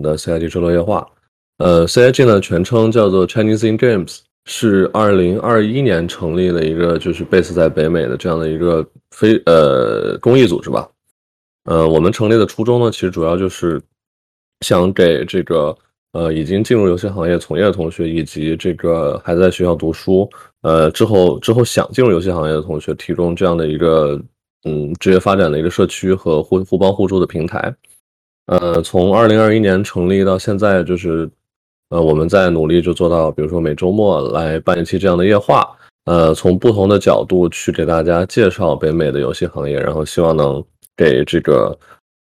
的 CIG 智乐夜话。呃，CIG 呢全称叫做 Chinese in Games，是二零二一年成立的一个就是 base 在北美的这样的一个非呃公益组织吧。呃，我们成立的初衷呢，其实主要就是想给这个呃已经进入游戏行业从业的同学，以及这个还在学校读书呃之后之后想进入游戏行业的同学，提供这样的一个嗯职业发展的一个社区和互互帮互助的平台。呃，从二零二一年成立到现在，就是。呃，我们在努力就做到，比如说每周末来办一期这样的夜话，呃，从不同的角度去给大家介绍北美的游戏行业，然后希望能给这个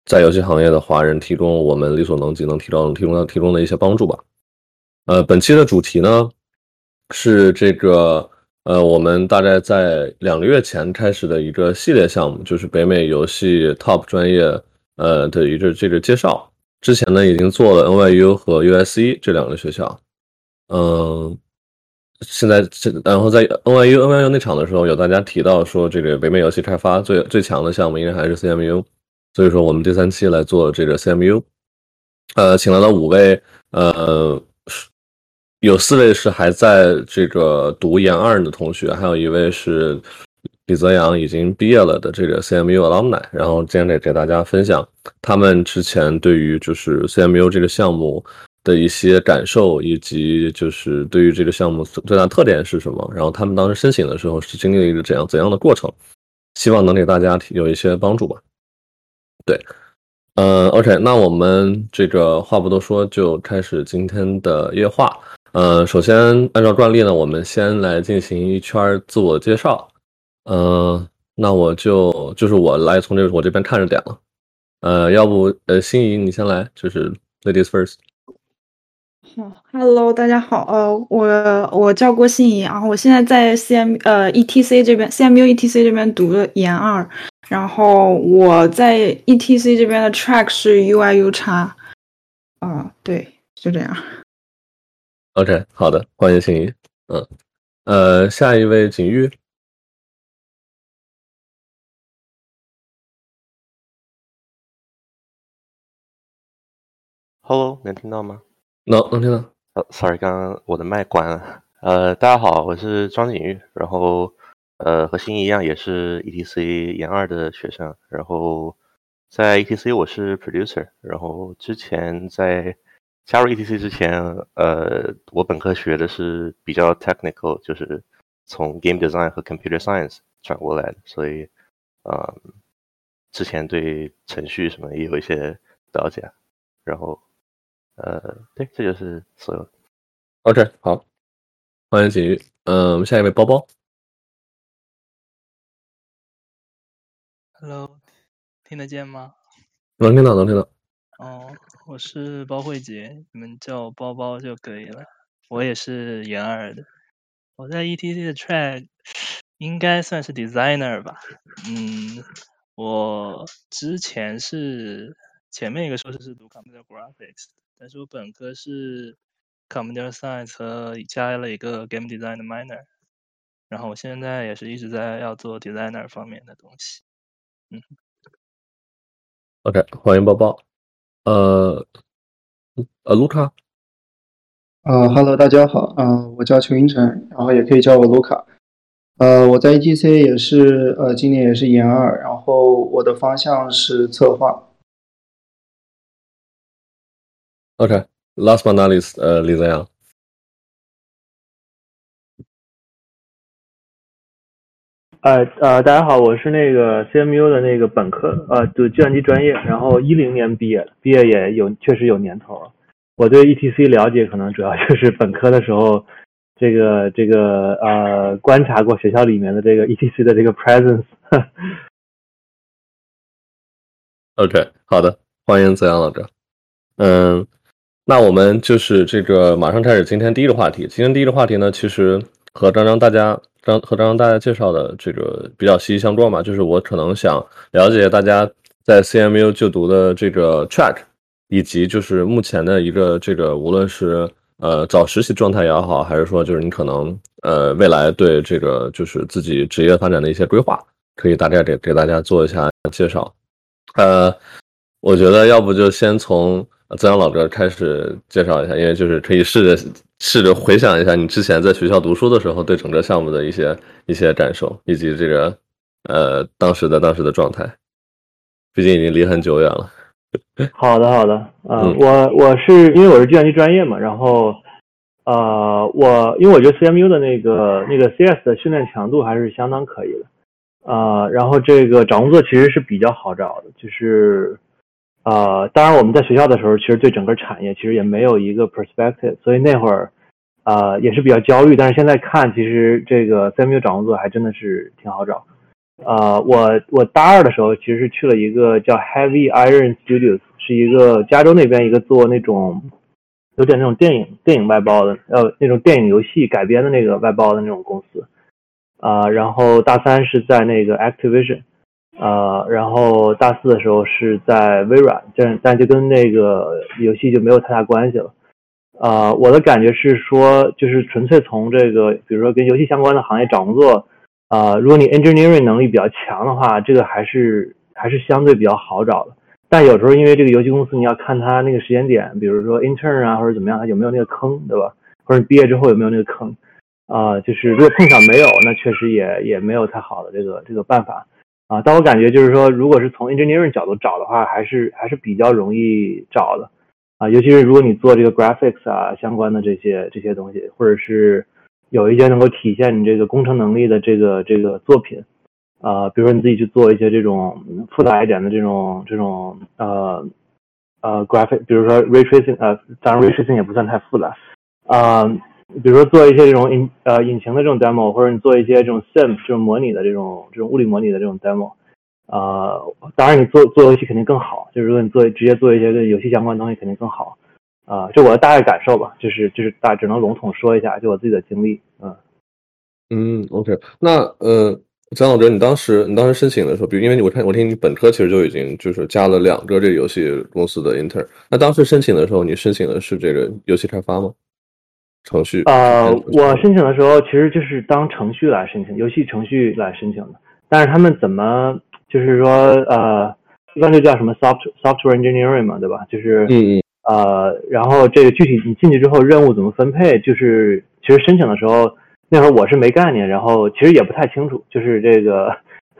在游戏行业的华人提供我们力所能及能提供提供的提供的一些帮助吧。呃，本期的主题呢是这个呃，我们大概在两个月前开始的一个系列项目，就是北美游戏 Top 专业呃的一个这个介绍。之前呢，已经做了 NYU 和 USC 这两个学校，嗯，现在这然后在 NYU NYU 那场的时候，有大家提到说，这个北美游戏开发最最强的项目应该还是 CMU，所以说我们第三期来做这个 CMU，呃，请来了五位，呃，有四位是还在这个读研二的同学，还有一位是。李泽阳已经毕业了的这个 CMU alumni，然后今天得给大家分享他们之前对于就是 CMU 这个项目的一些感受，以及就是对于这个项目最大特点是什么，然后他们当时申请的时候是经历了一个怎样怎样的过程，希望能给大家有一些帮助吧。对，嗯，OK，那我们这个话不多说，就开始今天的夜话。呃，首先按照惯例呢，我们先来进行一圈自我介绍。嗯，那我就就是我来从这个我这边看着点了。呃，要不呃，心仪你先来，就是 ladies first。好，hello，大家好，呃，我我叫郭心怡啊，我现在在 CM 呃 ETC 这边，CMU ETC 这边读的研二，然后我在 ETC 这边的 track 是 UIU 叉。啊，对，就这样。OK，好的，欢迎心怡。嗯，呃，下一位景玉。Hello，能听到吗？能，能听到。呃，Sorry，刚刚我的麦关了。呃，大家好，我是庄景玉，然后呃，和新一样也是 ETC 研二的学生，然后在 ETC 我是 producer，然后之前在加入 ETC 之前，呃，我本科学的是比较 technical，就是从 game design 和 computer science 转过来的，所以呃，之前对程序什么也有一些了解，然后。呃，对，这就是所有。OK，好，欢迎锦玉。嗯，我们下一位包包。Hello，听得见吗？能听到，能听到。哦，我是包慧杰，你们叫我包包就可以了。我也是研二的，我在 ETC 的 track 应该算是 designer 吧。嗯，我之前是前面一个硕士是读 computer graphics。但是我本科是 computer science 和加了一个 game design 的 minor，然后我现在也是一直在要做 designer 方面的东西。嗯，OK，欢迎包包。呃，呃，卢卡。啊，Hello，大家好。啊，我叫邱英成，然后也可以叫我卢卡。呃，我在 ETC 也是，呃，今年也是研二，然后我的方向是策划。OK，last but not least，呃，李泽阳。呃呃，大家好，我是那个 CMU 的那个本科，呃，就计算机专业，然后一零年毕业的，毕业也有确实有年头了。我对 ETC 了解可能主要就是本科的时候，这个这个呃，观察过学校里面的这个 ETC 的这个 presence。OK，好的，欢迎泽阳老师。嗯。那我们就是这个马上开始今天第一个话题。今天第一个话题呢，其实和刚刚大家刚和刚刚大家介绍的这个比较息息相关嘛。就是我可能想了解大家在 CMU 就读的这个 track，以及就是目前的一个这个无论是呃找实习状态也好，还是说就是你可能呃未来对这个就是自己职业发展的一些规划，可以大概给给大家做一下介绍。呃，我觉得要不就先从。曾阳老哥开始介绍一下，因为就是可以试着试着回想一下你之前在学校读书的时候对整个项目的一些一些感受，以及这个呃当时的当时的状态。毕竟已经离很久远了。好的，好的，呃，嗯我我是因为我是计算机专业嘛，然后呃，我因为我觉得 CMU 的那个那个 CS 的训练强度还是相当可以的，呃，然后这个找工作其实是比较好找的，就是呃，当然我们在学校的时候，其实对整个产业其实也没有一个 perspective，所以那会儿呃也是比较焦虑，但是现在看，其实这个 CMU 找工作还真的是挺好找。呃，我我大二的时候其实去了一个叫 Heavy Iron Studios，是一个加州那边一个做那种有点那种电影电影外包的，呃，那种电影游戏改编的那个外包的那种公司。啊、然后大三是在那个 Activision，呃，然后大四的时候是在微软，但但就跟那个游戏就没有太大关系了。呃，我的感觉是说，就是纯粹从这个，比如说跟游戏相关的行业找工作，呃，如果你 engineering 能力比较强的话，这个还是还是相对比较好找的。但有时候因为这个游戏公司，你要看它那个时间点，比如说 intern 啊或者怎么样，它有没有那个坑，对吧？或者你毕业之后有没有那个坑？啊、就是如果碰巧没有，那确实也也没有太好的这个这个办法啊。但我感觉就是说，如果是从 engineering 角度找的话，还是还是比较容易找的啊。尤其是如果你做这个 graphics 啊相关的这些这些东西，或者是有一些能够体现你这个工程能力的这个这个作品，啊，比如说你自己去做一些这种复杂一点的这种这种呃呃 graphic，比如说 ray tracing，呃，当然 ray tracing 也不算太复杂，啊、比如说做一些这种引呃引擎的这种 demo，或者你做一些这种 sim 这种模拟的这种这种物理模拟的这种 demo，呃，当然你做做游戏肯定更好，就是如果你做直接做一些跟游戏相关的东西肯定更好，啊、这我的大概感受吧，就是就是大只能笼统说一下，就我自己的经历，嗯。嗯，OK，那呃，蒋老师，你当时你当时申请的时候，比如因为你我看我听你本科其实就已经就是加了两个这个游戏公司的 intern，那当时申请的时候，你申请的是这个游戏开发吗？程序？呃，我申请的时候其实就是当程序来申请，游戏程序来申请的。但是他们怎么就是说呃，一般就叫什么 soft software engineering 嘛，对吧？就是嗯嗯呃，然后这个具体你进去之后任务怎么分配，就是其实申请的时候那会儿我是没概念，然后其实也不太清楚，就是这个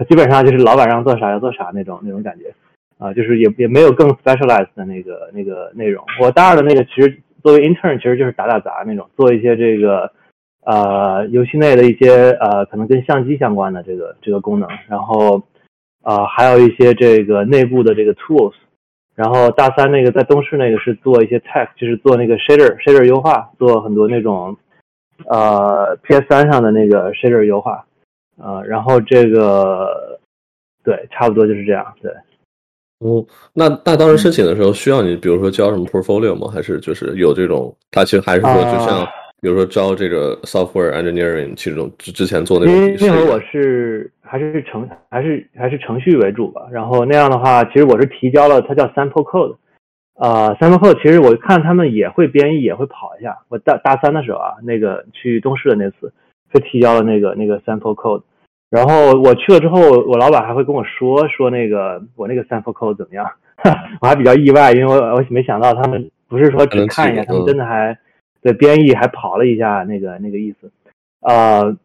基本上就是老板让做啥要做啥那种那种感觉啊、就是也也没有更 specialized 的那个那个内容。我大二的那个其实作为 intern 其实就是打打杂那种，做一些这个呃游戏内的一些呃可能跟相机相关的这个这个功能，然后呃还有一些这个内部的这个 tools。然后大三那个在东市那个是做一些 tech，就是做那个 shader shader 优化，做很多那种呃 PS 三上的那个 shader 优化，呃，然后这个对，差不多就是这样，对。哦，那那当时申请的时候需要你，比如说交什么 portfolio 吗？还是就是有这种？他其实还是说，就像啊比如说招这个 software engineering，其中之之前做那因种笔试为那会儿我是还是程还是还是程序为主吧，然后那样的话，其实我是提交了，它叫 sample code，呃，sample code 其实我看他们也会编译，也会跑一下。我大大三的时候啊，那个去东市的那次，就提交了那个那个 sample code，然后我去了之后，我老板还会跟我说说那个我那个 sample code 怎么样，我还比较意外，因为我我没想到他们不是说只看一下，他们真的还对编译还跑了一下那个那个意思，呃。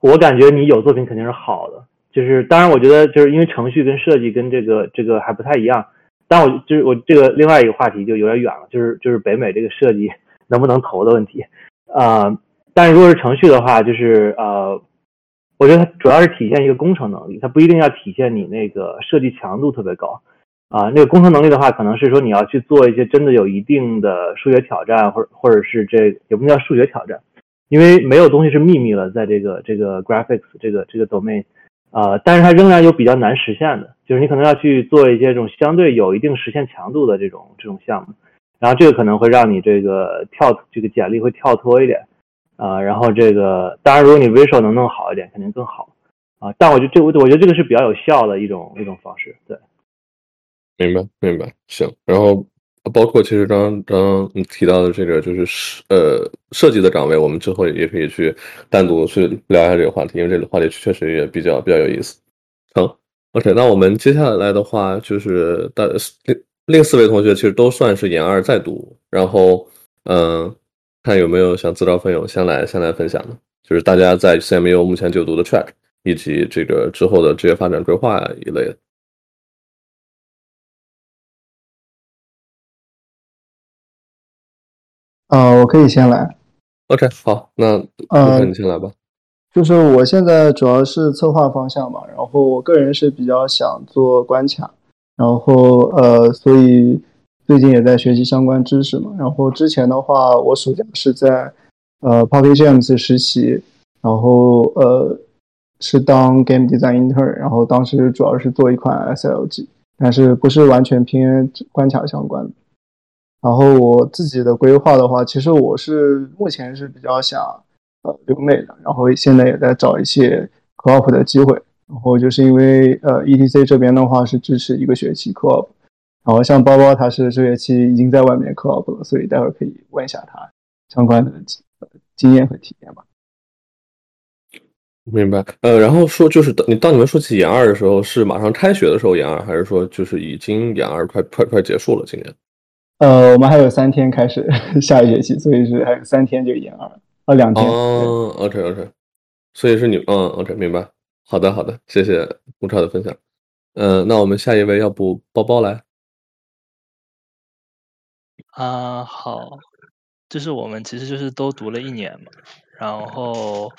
我感觉你有作品肯定是好的，就是当然我觉得就是因为程序跟设计跟这个这个还不太一样，但我就是我这个另外一个话题就有点远了，就是就是北美这个设计能不能投的问题，呃，但是如果是程序的话，就是呃，我觉得它主要是体现一个工程能力，它不一定要体现你那个设计强度特别高。啊，那个工程能力的话，可能是说你要去做一些真的有一定的数学挑战，或者或者是这也不能叫数学挑战，因为没有东西是秘密了，在这个这个 graphics 这个这个 domain，呃，但是它仍然有比较难实现的，就是你可能要去做一些这种相对有一定实现强度的这种这种项目，然后这个可能会让你这个跳这个简历会跳脱一点，啊、然后这个当然如果你 visual 能弄好一点，肯定更好，啊、但我觉得这我觉得这个是比较有效的一种一种方式，对。明白明白，行。然后包括其实刚刚刚刚你提到的这个就是设呃设计的岗位，我们之后也可以去单独去聊一下这个话题，因为这个话题确实也比较比较有意思。成，OK，那我们接下来的话就是大另四位同学其实都算是研二在读，然后嗯，看有没有想自告奋勇先来先来分享的，就是大家在 CMU 目前就读的 track 以及这个之后的职业发展规划一类的。啊，我可以先来。OK，好，那呃你先来吧。就是我现在主要是策划方向嘛，然后我个人是比较想做关卡，然后呃，所以最近也在学习相关知识嘛。然后之前的话，我暑假是在呃 Pocket Games 实习，然后呃是当 Game Design Intern，然后当时主要是做一款 SLG，但是不是完全偏关卡相关的。然后我自己的规划的话，其实我是目前是比较想呃留美的，然后现在也在找一些 co-op 的机会。然后就是因为呃 ETC 这边的话是支持一个学期 co-op，然后像包包他是这学期已经在外面 co-op 了，所以待会儿可以问一下他相关的经验和体验吧。明白，呃，然后说就是等你当你们说起研二的时候，是马上开学的时候研二，还是说就是已经研二快快快结束了？今年？呃，我们还有三天开始 下一学期，所以是还有三天就研二，啊，两天。哦，OK OK，所以是你，嗯，OK，明白。好的好的，谢谢吴超的分享。嗯、呃，那我们下一位，要不包包来？啊，好，就是我们其实就是都读了一年嘛，然后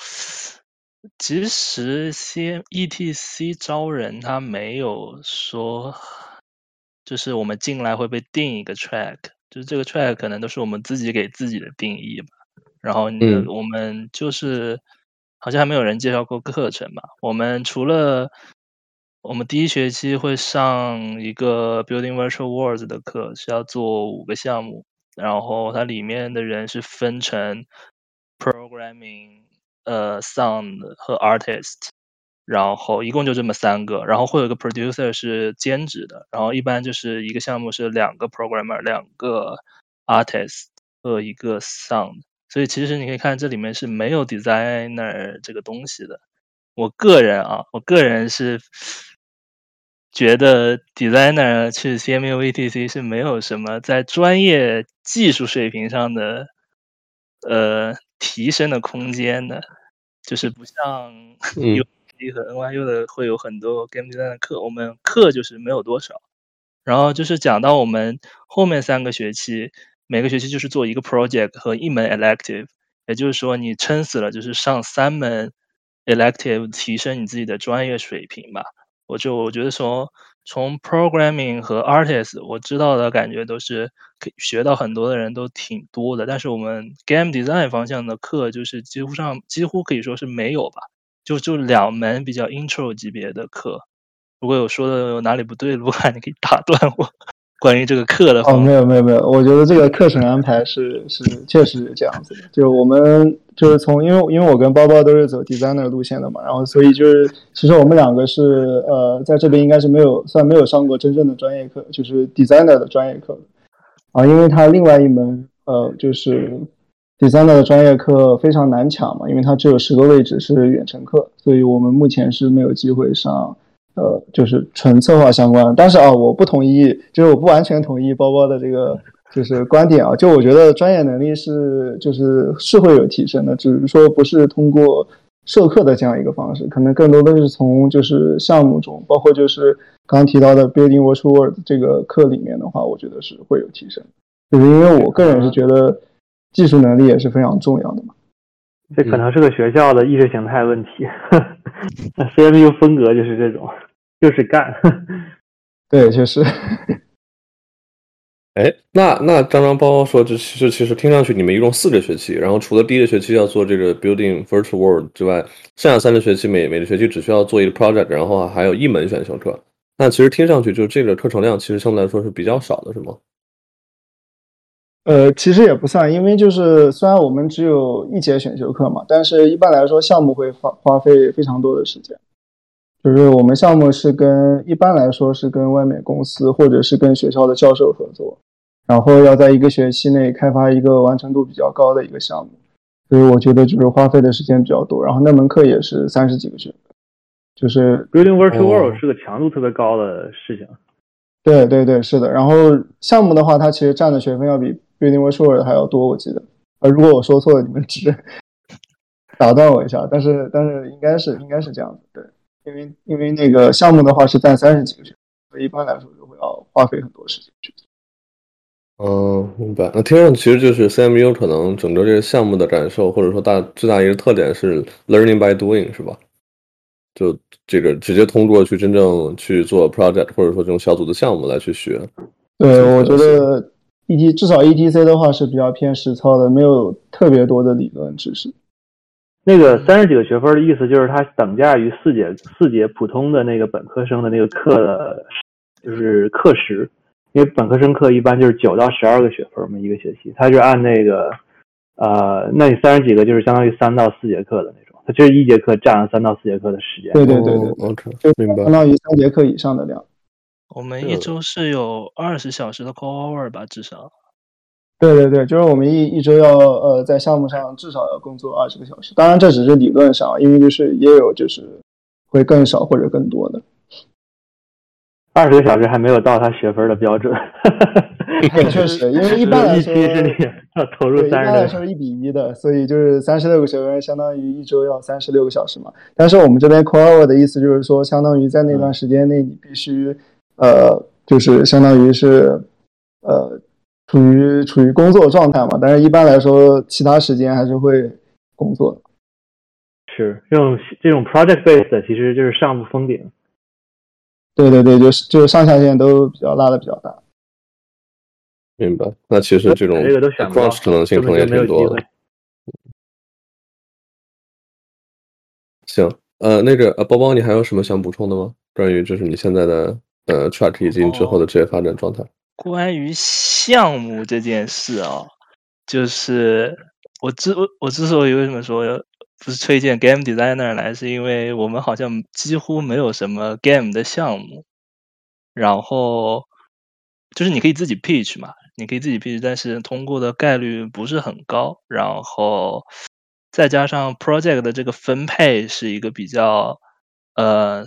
其实 C ETC 招人他没有说。就是我们进来会被定一个 track，就是这个 track 可能都是我们自己给自己的定义吧。然后嗯我们就是好像还没有人介绍过课程吧。我们除了我们第一学期会上一个 Building Virtual Worlds 的课，是要做五个项目，然后它里面的人是分成 Programming、呃 Sound 和 Artist。然后一共就这么三个，然后会有一个 producer 是兼职的，然后一般就是一个项目是两个 programmer，两个 artist 和一个 sound，所以其实你可以看这里面是没有 designer 这个东西的。我个人啊，我个人是觉得 designer 去 CMU VTC 是没有什么在专业技术水平上的呃提升的空间的，就是不像 U C 和 NYU 的会有很多 game design 的课，我们课就是没有多少。然后就是讲到我们后面三个学期，每个学期就是做一个 project 和一门 elective，也就是说你撑死了就是上三门 elective，提升你自己的专业水平吧。我就我觉得从，从 programming 和 artist 我知道的感觉都是可以学到很多的人都挺多的，但是我们 game design 方向的课就是几乎上几乎可以说是没有吧。就就两门比较 intro 级别的课，如果有说的有哪里不对，的 话你可以打断我。关于这个课的哦，没有没有没有，我觉得这个课程安排是是确实是这样子的。就我们就是从因为因为我跟包包都是走 designer 路线的嘛，然后所以就是其实我们两个是呃在这边应该是没有算没有上过真正的专业课，就是 designer 的专业课啊，因为它另外一门呃就是。designer 的专业课非常难抢嘛，因为它只有十个位置是远程课，所以我们目前是没有机会上，呃，就是纯策划相关。但是啊，我不同意，就是我不完全同意包包的这个就是观点啊。就我觉得专业能力是就是是会有提升的，只是说不是通过授课的这样一个方式，可能更多的是从就是项目中，包括就是刚刚提到的 Building Virtual World 这个课里面的话，我觉得是会有提升。就是因为我个人是觉得。技术能力也是非常重要的嘛，这可能是个学校的意识形态问题。那 CMU 风格就是这种，就是干。对，确实。哎，那那张张包包说，就其实其实听上去你们一共四个学期，然后除了第一个学期要做这个 Building Virtual World 之外，剩下三个学期每每个学期只需要做一个 project，然后还有一门选修课。那其实听上去就这个课程量其实相对来说是比较少的，是吗？呃，其实也不算，因为就是虽然我们只有一节选修课嘛，但是一般来说项目会花花费非常多的时间。就是我们项目是跟一般来说是跟外面公司或者是跟学校的教授合作，然后要在一个学期内开发一个完成度比较高的一个项目，所以我觉得就是花费的时间比较多。然后那门课也是三十几个学分，就是 Building Virtual World 是个强度特别高的事情。对对对，是的。然后项目的话，它其实占的学分要比 Building Virtual 还要多，我记得。呃，如果我说错了，你们只 打断我一下。但是但是应该是应该是这样子，对。因为因为那个项目的话是占三十几个学分，所以一般来说就会要花费很多时间去做。嗯，明白。那听上去其实就是 CMU 可能整个这个项目的感受，或者说大最大一个特点是 learning by doing，是吧？就这个直接通过去真正去做 project，或者说这种小组的项目来去学。对，我觉得 E T 至少 E T C 的话是比较偏实操的，没有特别多的理论知识。那个三十几个学分的意思就是它等价于四节四节普通的那个本科生的那个课的，就是课时。因为本科生课一般就是九到十二个学分嘛，一个学期，它就按那个，呃，那你三十几个就是相当于三到四节课的那种，它就是一节课占了三到四节课的时间。对对对对，OK，就明白。相当于三节课以上的量。我们一周是有二十小时的 core hour 吧，至少。对对对，就是我们一一周要呃在项目上至少要工作二十个小时，当然这只是理论上，因为就是也有就是会更少或者更多的。二十个小时还没有到他学分的标准，确实，因为一般来说是你要投入三十。一般来说是一比一的，所以就是三十六个学分相当于一周要三十六个小时嘛。但是我们这边 core hour 的意思就是说，相当于在那段时间内你必须呃，就是相当于是呃处于处于工作状态嘛。但是一般来说，其他时间还是会工作的。是这种这种 project based 其实就是上不封顶。对对对，就是就是上下限都比较拉的比较大。明白。那其实这种 cross 可能性可能也挺多的。行，呃，那个呃，包包，你还有什么想补充的吗？关于就是你现在的呃 track 以经之后的职业发展状态？关于项目这件事啊，就是我之我我之所以为什么说。不是推荐 game designer 来，是因为我们好像几乎没有什么 game 的项目，然后就是你可以自己 pitch 嘛，你可以自己 pitch，但是通过的概率不是很高，然后再加上 project 的这个分配是一个比较呃。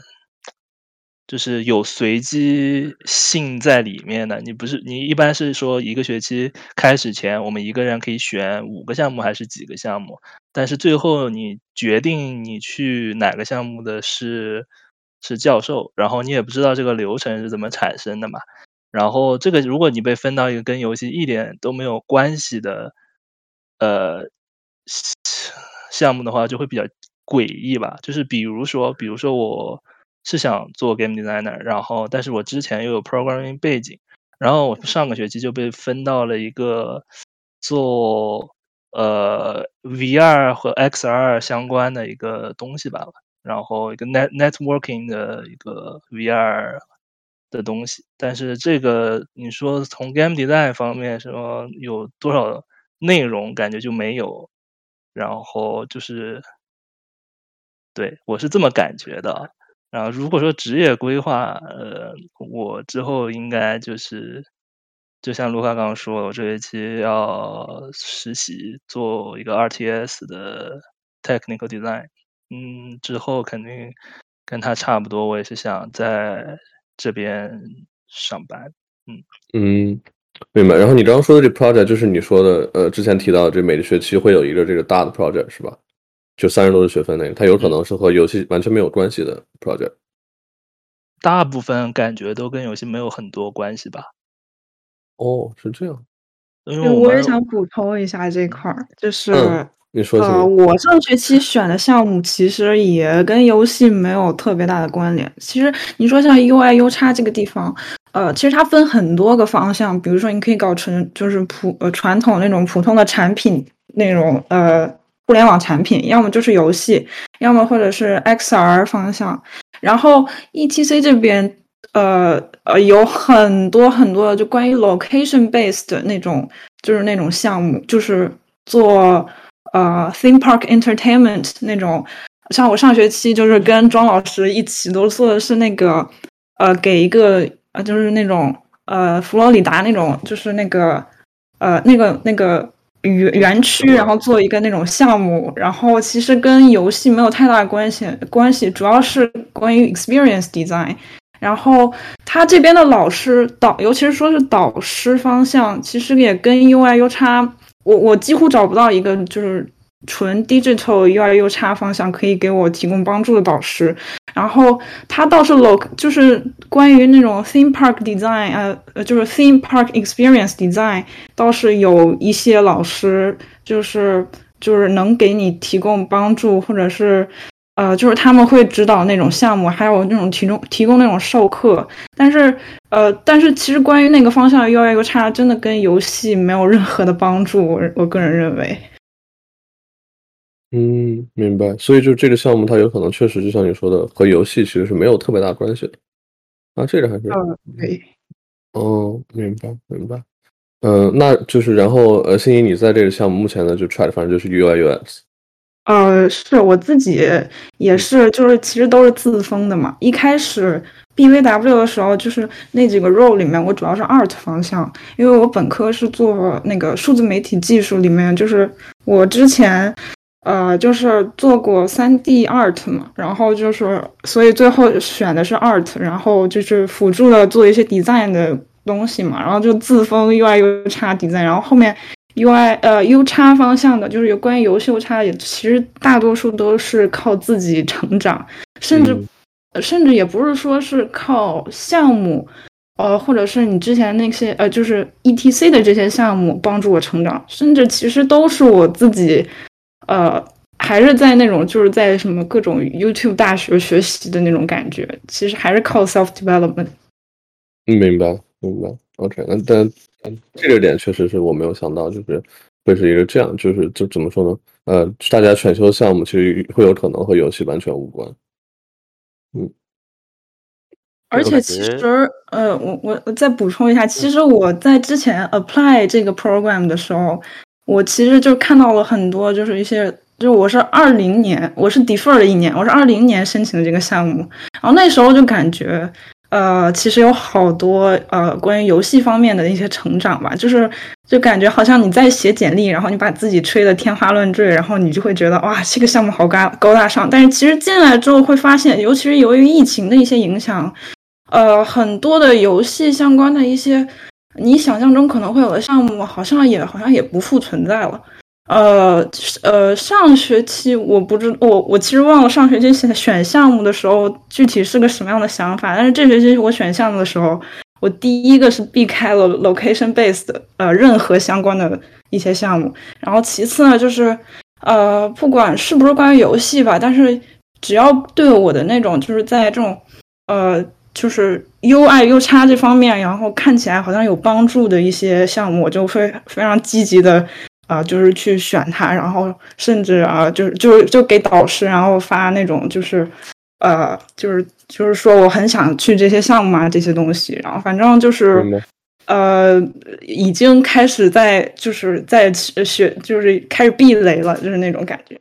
就是有随机性在里面的，你不是你一般是说一个学期开始前，我们一个人可以选五个项目还是几个项目，但是最后你决定你去哪个项目的是是教授，然后你也不知道这个流程是怎么产生的嘛，然后这个如果你被分到一个跟游戏一点都没有关系的呃项目的话，就会比较诡异吧，就是比如说，比如说我。是想做 game designer，然后但是我之前又有 programming 背景，然后我上个学期就被分到了一个做呃 VR 和 XR 相关的一个东西吧，然后一个 net networking 的一个 VR 的东西，但是这个你说从 game design 方面说有多少内容，感觉就没有，然后就是对我是这么感觉的。然后，如果说职业规划，呃，我之后应该就是，就像卢卡刚刚说，我这学期要实习做一个 RTS 的 technical design，嗯，之后肯定跟他差不多，我也是想在这边上班，嗯嗯，明白。然后你刚刚说的这 project 就是你说的，呃，之前提到这每个学期会有一个这个大的 project 是吧？就三十多的学分那个，它有可能是和游戏完全没有关系的 project。大部分感觉都跟游戏没有很多关系吧？哦，是这样。因为我也想补充一下这块儿，就是你说呃，我上学期选的项目其实也跟游戏没有特别大的关联。其实你说像 UI、U 叉这个地方，呃，其实它分很多个方向，比如说你可以搞成就是普呃传统那种普通的产品那种呃。互联网产品，要么就是游戏，要么或者是 XR 方向。然后 ETC 这边，呃呃，有很多很多的就关于 location based 的那种，就是那种项目，就是做呃 theme park entertainment 那种。像我上学期就是跟庄老师一起都做的是那个，呃，给一个呃，就是那种呃佛罗里达那种，就是那个呃那个那个。园园区，然后做一个那种项目，然后其实跟游戏没有太大关系，关系主要是关于 experience design。然后他这边的老师导，尤其是说是导师方向，其实也跟 UI U 叉，我我几乎找不到一个就是纯 digital UI U 叉方向可以给我提供帮助的导师。然后他倒是 look，就是关于那种 theme park design，呃呃，就是 theme park experience design，倒是有一些老师就是就是能给你提供帮助，或者是。呃，就是他们会指导那种项目，还有那种提供提供那种授课，但是呃，但是其实关于那个方向 UI U 叉真的跟游戏没有任何的帮助，我我个人认为。嗯，明白。所以就这个项目，它有可能确实就像你说的，和游戏其实是没有特别大关系的。啊，这个还是嗯，对。哦，明白明白。嗯，那就是然后呃，心怡，你在这个项目目前呢，就 try 反正就是 UI UX。呃，是我自己也是，就是其实都是自封的嘛。一开始 BVW 的时候，就是那几个 role 里面，我主要是 art 方向，因为我本科是做那个数字媒体技术，里面就是我之前呃就是做过三 D art 嘛，然后就是所以最后选的是 art，然后就是辅助的做一些 design 的东西嘛，然后就自封 UI U 叉 design，然后后面。UI 呃 U 叉方向的，就是有关于游戏 U 叉，也其实大多数都是靠自己成长，甚至甚至也不是说是靠项目，呃，或者是你之前那些呃，就是 ETC 的这些项目帮助我成长，甚至其实都是我自己，呃，还是在那种就是在什么各种 YouTube 大学学习的那种感觉，其实还是靠 self development。明白，明白。OK，那但。嗯，这个点确实是我没有想到，就是会是一个这样，就是就怎么说呢？呃，大家选修项目其实会有可能和游戏完全无关。嗯，而且其实，呃，我我我再补充一下，其实我在之前 apply 这个 program 的时候，我其实就看到了很多，就是一些，就是我是二零年，我是 defer 的一年，我是二零年申请的这个项目，然后那时候就感觉。呃，其实有好多呃关于游戏方面的一些成长吧，就是就感觉好像你在写简历，然后你把自己吹得天花乱坠，然后你就会觉得哇，这个项目好高高大上。但是其实进来之后会发现，尤其是由于疫情的一些影响，呃，很多的游戏相关的一些你想象中可能会有的项目，好像也好像也不复存在了。呃呃，上学期我不知我我其实忘了上学期选选项目的时候具体是个什么样的想法，但是这学期我选项目的时候，我第一个是避开了 location based 呃任何相关的一些项目，然后其次呢就是呃不管是不是关于游戏吧，但是只要对我的那种就是在这种呃就是 UI U 叉这方面，然后看起来好像有帮助的一些项目，我就会非常积极的。啊，就是去选它，然后甚至啊，就是就是就给导师，然后发那种就是，呃，就是就是说我很想去这些项目啊，这些东西，然后反正就是，呃，已经开始在就是在学，就是开始避雷了，就是那种感觉。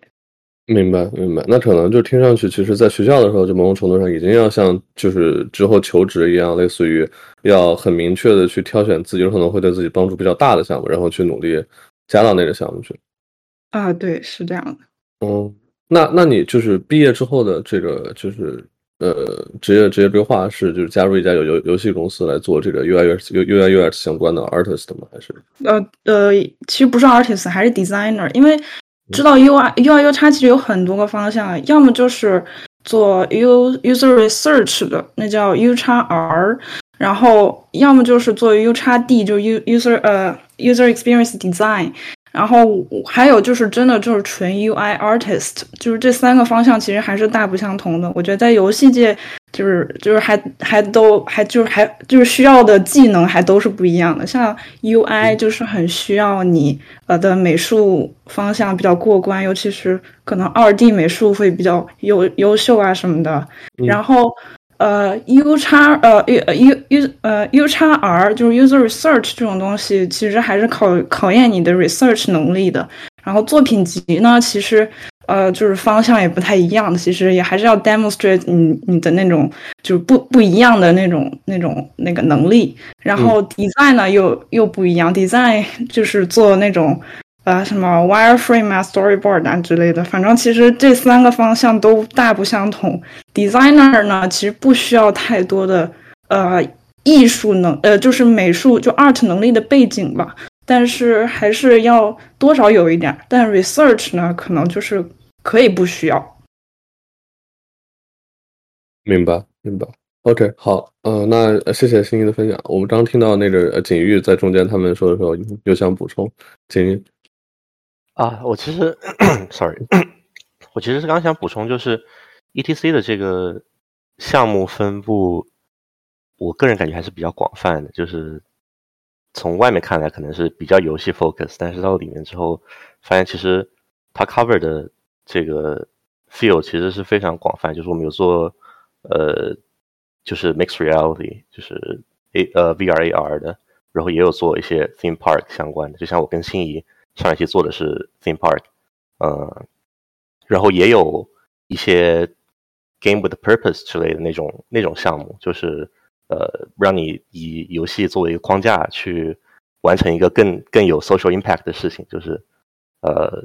明白，明白。那可能就听上去，其实在学校的时候，就某种程度上已经要像就是之后求职一样，类似于要很明确的去挑选自己有可能会对自己帮助比较大的项目，然后去努力。加到那个项目去，啊，对，是这样的。嗯，那那你就是毕业之后的这个就是呃职业职业规划是就是加入一家有游游戏公司来做这个 UI UX UI UX 相关的 artist 吗？还是？呃呃，其实不是 artist，还是 designer。因为知道 UI UI U 叉其实有很多个方向，要么就是做 U user research 的，那叫 U 叉 R，然后要么就是做 U 叉 D，就 U user 呃。User experience design，然后还有就是真的就是纯 UI artist，就是这三个方向其实还是大不相同的。我觉得在游戏界，就是就是还还都还就是还就是需要的技能还都是不一样的。像 UI 就是很需要你呃的美术方向比较过关，尤其是可能二 D 美术会比较优优秀啊什么的。然后。呃，U 叉呃 U U 呃 U 叉 R 就是 user research 这种东西，其实还是考考验你的 research 能力的。然后作品集呢，其实呃就是方向也不太一样的，其实也还是要 demonstrate 你你的那种就是不不一样的那种那种那个能力。然后 design 呢又又不一样，design 就是做那种呃什么 wireframe 啊、storyboard 啊之类的。反正其实这三个方向都大不相同。designer 呢，其实不需要太多的呃艺术能呃就是美术就 art 能力的背景吧，但是还是要多少有一点。但 research 呢，可能就是可以不需要。明白，明白。OK，好，呃，那谢谢心怡的分享。我们刚听到那个景玉在中间他们说的时候，有想补充，景玉啊，我其实，sorry，我其实是刚想补充，就是 ETC 的这个项目分布，我个人感觉还是比较广泛的。就是从外面看来可能是比较游戏 focus，但是到里面之后，发现其实它 cover 的这个 field 其实是非常广泛。就是我们有做呃。就是 mixed reality，就是 A 呃 VR AR 的，然后也有做一些 theme park 相关的，就像我跟心仪上一期做的是 theme park，嗯，然后也有一些 game with purpose 之类的那种那种项目，就是呃让你以游戏作为一个框架去完成一个更更有 social impact 的事情，就是呃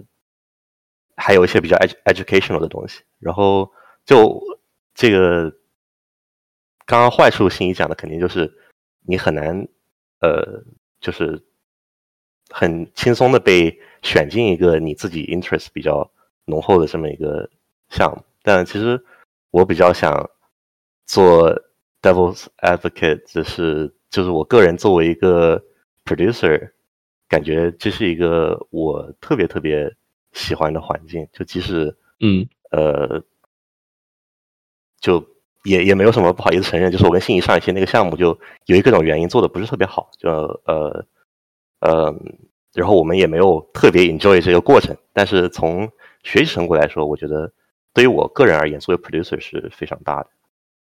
还有一些比较 educational 的东西，然后就这个。刚刚坏处，心里讲的肯定就是你很难，呃，就是很轻松的被选进一个你自己 interest 比较浓厚的这么一个项目。但其实我比较想做 devil's advocate，就是就是我个人作为一个 producer，感觉这是一个我特别特别喜欢的环境。就即使嗯呃就。也也没有什么不好意思承认，就是我跟信宜上一期那个项目，就由于各种原因做的不是特别好，就呃呃，然后我们也没有特别 enjoy 这个过程。但是从学习成果来说，我觉得对于我个人而言，作为 producer 是非常大的。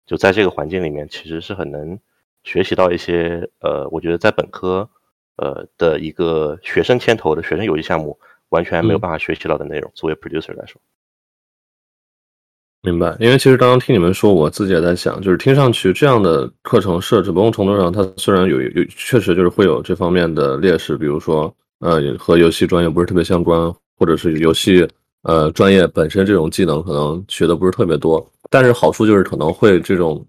就在这个环境里面，其实是很能学习到一些呃，我觉得在本科呃的一个学生牵头的学生游戏项目，完全没有办法学习到的内容。作为 producer 来说。明白，因为其实刚刚听你们说，我自己也在想，就是听上去这样的课程设置，某种程度上，它虽然有有确实就是会有这方面的劣势，比如说，呃，和游戏专业不是特别相关，或者是游戏呃专业本身这种技能可能学的不是特别多。但是好处就是可能会这种，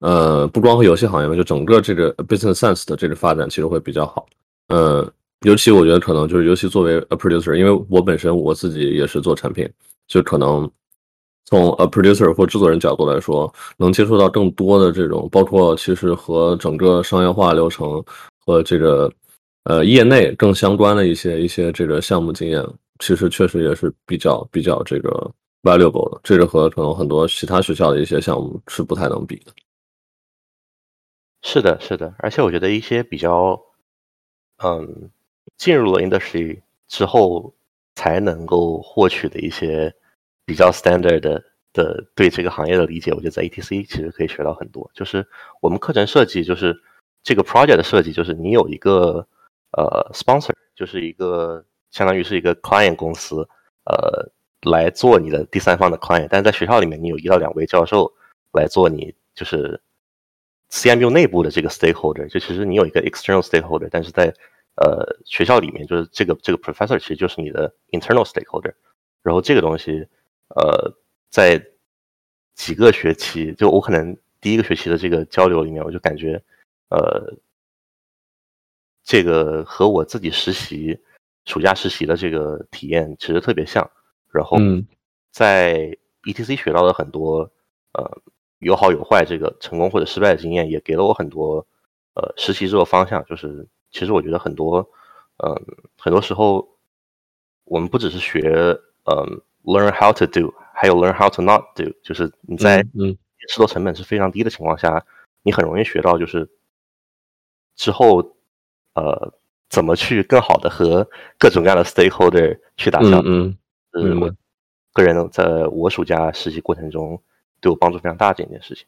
呃，不光和游戏行业吧，就整个这个 business sense 的这个发展其实会比较好。呃，尤其我觉得可能就是尤其作为 a producer，因为我本身我自己也是做产品，就可能。从 a producer 或制作人角度来说，能接触到更多的这种，包括其实和整个商业化流程和这个呃业内更相关的一些一些这个项目经验，其实确实也是比较比较这个 valuable 的。这个和可能很多其他学校的一些项目是不太能比的。是的，是的，而且我觉得一些比较嗯进入了 industry 之后才能够获取的一些。比较 standard 的的对这个行业的理解，我觉得在 ETC 其实可以学到很多。就是我们课程设计，就是这个 project 的设计，就是你有一个呃 sponsor，就是一个相当于是一个 client 公司，呃来做你的第三方的 client。但是在学校里面，你有一到两位教授来做你就是 CMU 内部的这个 stakeholder。就其实你有一个 external stakeholder，但是在呃学校里面，就是这个这个 professor 其实就是你的 internal stakeholder。然后这个东西。呃，在几个学期，就我可能第一个学期的这个交流里面，我就感觉，呃，这个和我自己实习暑假实习的这个体验其实特别像。然后，在 ETC 学到的很多，呃，有好有坏，这个成功或者失败的经验，也给了我很多，呃，实习这个方向。就是其实我觉得很多，嗯，很多时候我们不只是学，嗯。Learn how to do，还有 learn how to not do，就是你在嗯试错成本是非常低的情况下，你很容易学到就是之后呃怎么去更好的和各种各样的 stakeholder 去打交道。嗯，嗯，我个人在我暑假实习过程中对我帮助非常大的一件事情。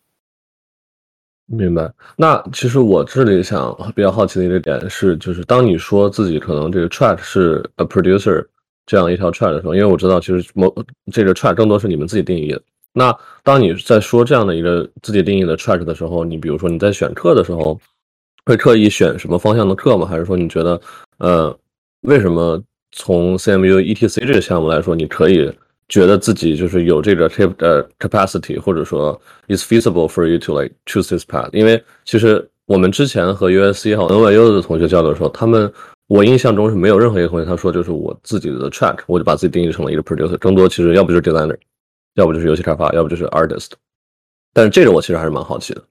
明白。那其实我这里想比较好奇的一个点是，就是当你说自己可能这个 track 是 a producer。这样一条 track 的时候，因为我知道其实某这个 track 更多是你们自己定义的。那当你在说这样的一个自己定义的 track 的时候，你比如说你在选课的时候，会刻意选什么方向的课吗？还是说你觉得，呃，为什么从 CMU ETC 这个项目来说，你可以觉得自己就是有这个 cap 呃 capacity，或者说 is feasible for you to like choose this path。因为其实我们之前和 USC 和 NYU 的同学交流的时候，他们我印象中是没有任何一个同学他说就是我自己的 track，我就把自己定义成了一个 producer，更多其实要不就是 designer，要不就是游戏开发，要不就是 artist。但是这个我其实还是蛮好奇的。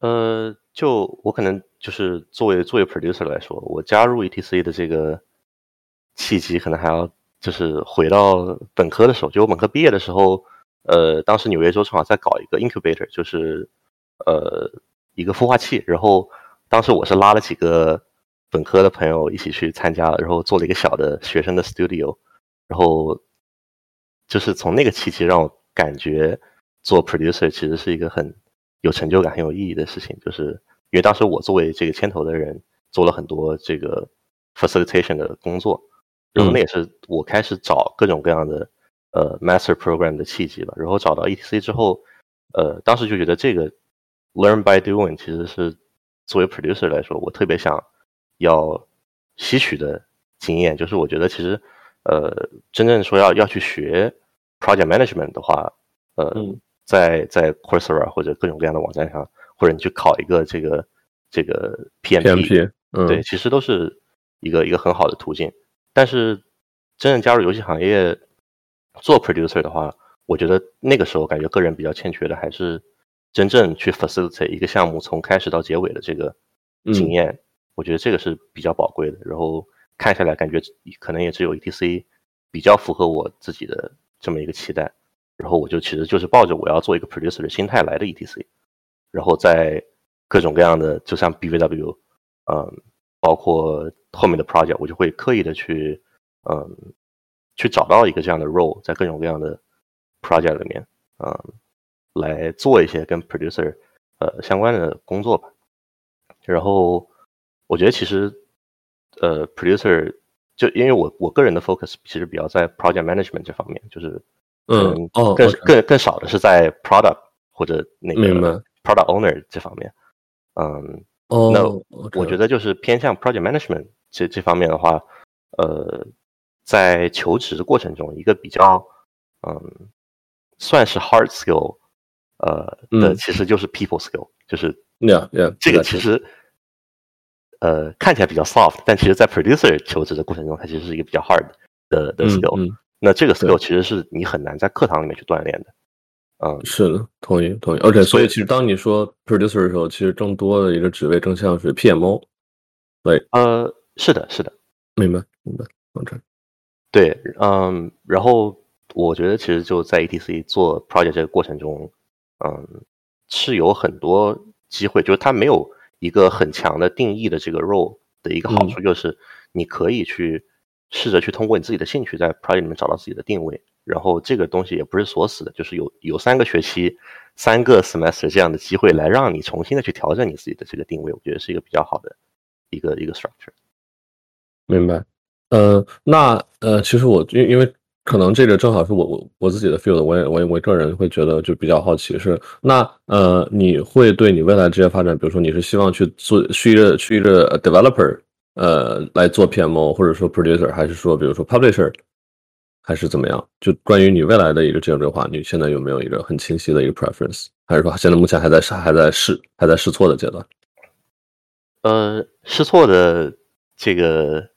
呃，就我可能就是作为作为 producer 来说，我加入 ETC 的这个契机，可能还要就是回到本科的时候，就我本科毕业的时候，呃，当时纽约州正好在搞一个 incubator，就是呃一个孵化器，然后当时我是拉了几个本科的朋友一起去参加，然后做了一个小的学生的 studio，然后就是从那个契机让我感觉做 producer 其实是一个很。有成就感、很有意义的事情，就是因为当时我作为这个牵头的人，做了很多这个 facilitation 的工作，然后那也是我开始找各种各样的呃 master program 的契机吧。然后找到 ETC 之后，呃，当时就觉得这个 learn by doing 其实是作为 producer 来说，我特别想要吸取的经验。就是我觉得其实呃，真正说要要去学 project management 的话，呃。在在 Coursera 或者各种各样的网站上，或者你去考一个这个这个 PMP，对，其实都是一个一个很好的途径。但是真正加入游戏行业做 producer 的话，我觉得那个时候感觉个人比较欠缺的还是真正去 facilitate 一个项目从开始到结尾的这个经验。我觉得这个是比较宝贵的。然后看下来，感觉可能也只有 ETC 比较符合我自己的这么一个期待。然后我就其实就是抱着我要做一个 producer 的心态来的 ETC，然后在各种各样的，就像 BVW，嗯，包括后面的 project，我就会刻意的去，嗯，去找到一个这样的 role，在各种各样的 project 里面，嗯，来做一些跟 producer 呃相关的工作吧。然后我觉得其实，呃，producer 就因为我我个人的 focus 其实比较在 project management 这方面，就是。嗯，哦，更更更少的是在 product 或者那个 product owner 这方面，嗯，哦，那我觉得就是偏向 project management 这这方面的话，呃，在求职的过程中，一个比较嗯，算是 hard skill，呃的其实就是 people skill，就是，yeah yeah，这个其实，呃，看起来比较 soft，但其实在 producer 求职的过程中，它其实是一个比较 hard 的的 skill。那这个 skill 其实是你很难在课堂里面去锻炼的，嗯，是的，同意同意。OK，所以其实当你说 producer 的时候，其实更多的一个职位更像是 PMO，对，呃，是的，是的，明白明白，OK，对，嗯，然后我觉得其实就在 ETC 做 project 这个过程中，嗯，是有很多机会，就是它没有一个很强的定义的这个 role 的一个好处，就是你可以去。试着去通过你自己的兴趣在 project 里面找到自己的定位，然后这个东西也不是锁死的，就是有有三个学期、三个 semester 这样的机会来让你重新的去调整你自己的这个定位，我觉得是一个比较好的一个一个 structure。明白。呃，那呃，其实我因因为可能这个正好是我我我自己的 field，我也我我个人会觉得就比较好奇是那呃，你会对你未来职业发展，比如说你是希望去做去一个去一个 developer。呃，来做 PMO 或者说 producer，还是说比如说 publisher，还是怎么样？就关于你未来的一个职业规划，你现在有没有一个很清晰的一个 preference？还是说现在目前还在试，还在试，还在试错的阶段？呃，试错的这个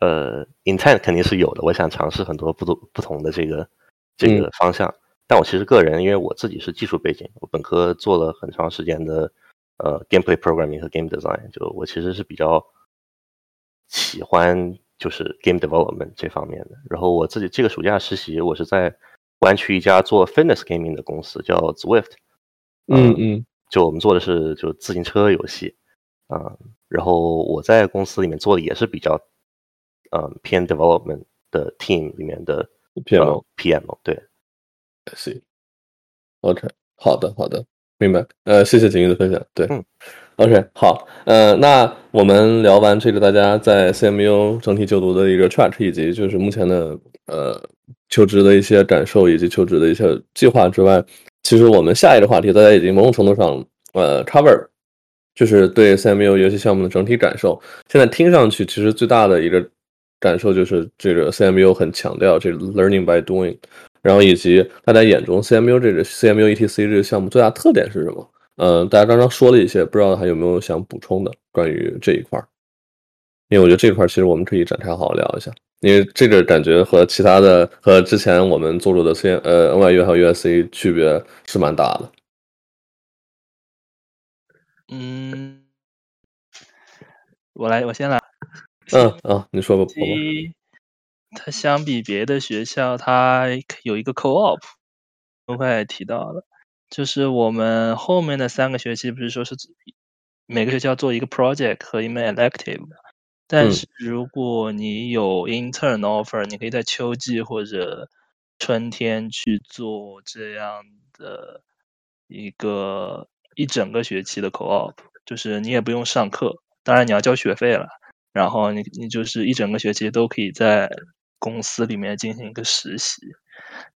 呃 intent 肯定是有的。我想尝试很多不同不同的这个这个方向。但我其实个人，因为我自己是技术背景，我本科做了很长时间的呃 gameplay programming 和 game design，就我其实是比较。喜欢就是 game development 这方面的。然后我自己这个暑假实习，我是在湾区一家做 fitness gaming 的公司，叫 Zwift。嗯嗯，就我们做的是就自行车游戏啊。然后我在公司里面做的也是比较嗯偏 development 的 team 里面的 PM PM 对。是。OK，好的好的，明白。呃，谢谢景玉的分享。对。OK，好，呃，那我们聊完这个大家在 CMU 整体就读的一个 track，以及就是目前的呃求职的一些感受，以及求职的一些计划之外，其实我们下一个话题，大家已经某种程度上呃 cover，就是对 CMU 游戏项目的整体感受。现在听上去，其实最大的一个感受就是这个 CMU 很强调这个 learning by doing，然后以及大家眼中 CMU 这个 CMU ETC 这个项目最大特点是什么？嗯，大家刚刚说了一些，不知道还有没有想补充的关于这一块儿？因为我觉得这块儿其实我们可以展开好好聊一下，因为这个感觉和其他的和之前我们做过的 C 呃 NYU 还有 USC 区别是蛮大的。嗯，我来，我先来。嗯啊，你说吧。一，它相比别的学校，它有一个 co-op，都快也提到了。就是我们后面的三个学期不是说是每个学校做一个 project 和一门 elective，但是如果你有 intern offer，你可以在秋季或者春天去做这样的一个一整个学期的 co-op，就是你也不用上课，当然你要交学费了，然后你你就是一整个学期都可以在公司里面进行一个实习。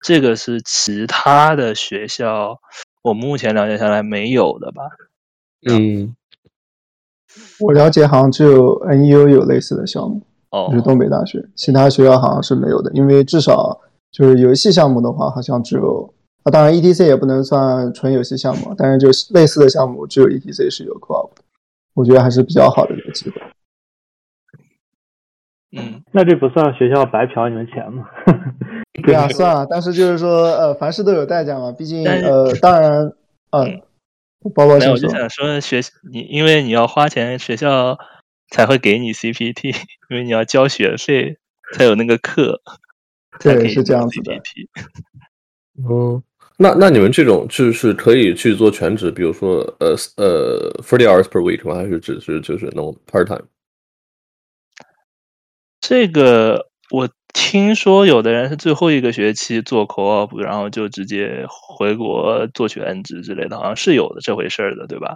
这个是其他的学校，我目前了解下来没有的吧？嗯，我了解好像只有 NEU 有类似的项目，哦就是东北大学，其他学校好像是没有的。因为至少就是游戏项目的话，好像只有啊，当然 ETC 也不能算纯游戏项目，但是就是类似的项目，只有 ETC 是有 Co-op 的，我觉得还是比较好的一个机会。嗯，那这不算学校白嫖你们钱吗？对啊，算啊，但是就是说，呃，凡事都有代价嘛，毕竟，呃，当然，嗯，包包没有，我就想说，学你因为你要花钱，学校才会给你 CPT，因为你要交学费才有那个课，对，是这样子的。嗯，那那你们这种就是可以去做全职，比如说，呃呃，forty hours per week 吗？还是只是就是那种 part time？这个我听说有的人是最后一个学期做 co-op，然后就直接回国做全职之类的，好像是有的这回事儿的，对吧？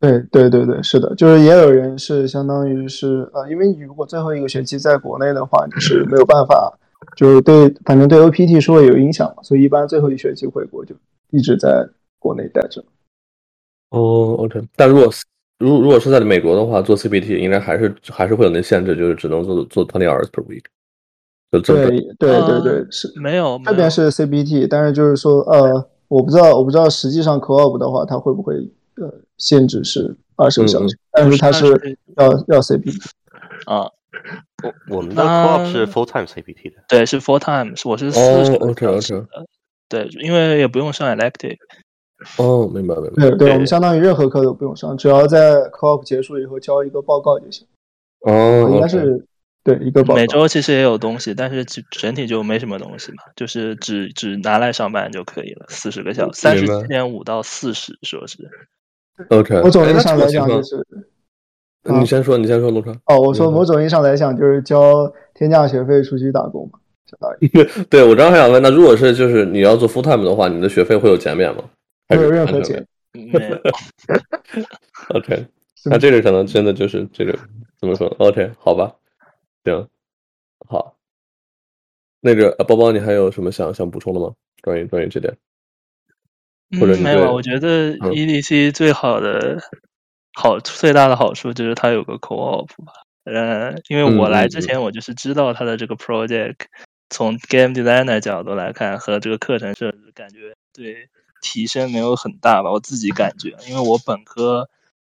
对对对对，是的，就是也有人是相当于是呃，因为你如果最后一个学期在国内的话，你是没有办法，就是对，反正对 OPT 是会有影响嘛，所以一般最后一学期回国就一直在国内待着。哦，OK，但如果。如如果是在美国的话，做 CPT 应该还是还是会有那限制，就是只能做做 twenty hours per week。对对对对，是没有这边是 CBT，但是就是说呃，我不知道我不知道实际上 co-op 的话，它会不会呃限制是二十个小时，但是它是要要 CBT。啊，我我们的 co-op 是 full time CBT 的，对，是 full time，我是四十个小时的，对，因为也不用上 elective。哦，明白明白。对对，我们相当于任何课都不用上，只要在 co-op 结束以后交一个报告就行。哦，应该是对一个报告。每周其实也有东西，但是整体就没什么东西嘛，就是只只拿来上班就可以了。四十个小时，三十七点五到四十，说是。OK。某种意义上来讲就是。你先说，你先说，龙川。哦，我说某种意义上来讲就是交天价学费出去打工嘛，相当于。对，我刚还想问，那如果是就是你要做 full time 的话，你的学费会有减免吗？没有任何减，没有。OK，那这个可能真的就是这个怎么说？OK，好吧，行，好。那个包包，你还有什么想想补充的吗？关于关于这点？或者没有？我觉得 EDC 最好的好最大的好处就是它有个 co-op 吧。呃，因为我来之前我就是知道它的这个 project，从 game designer 角度来看和这个课程设置，感觉对。提升没有很大吧，我自己感觉，因为我本科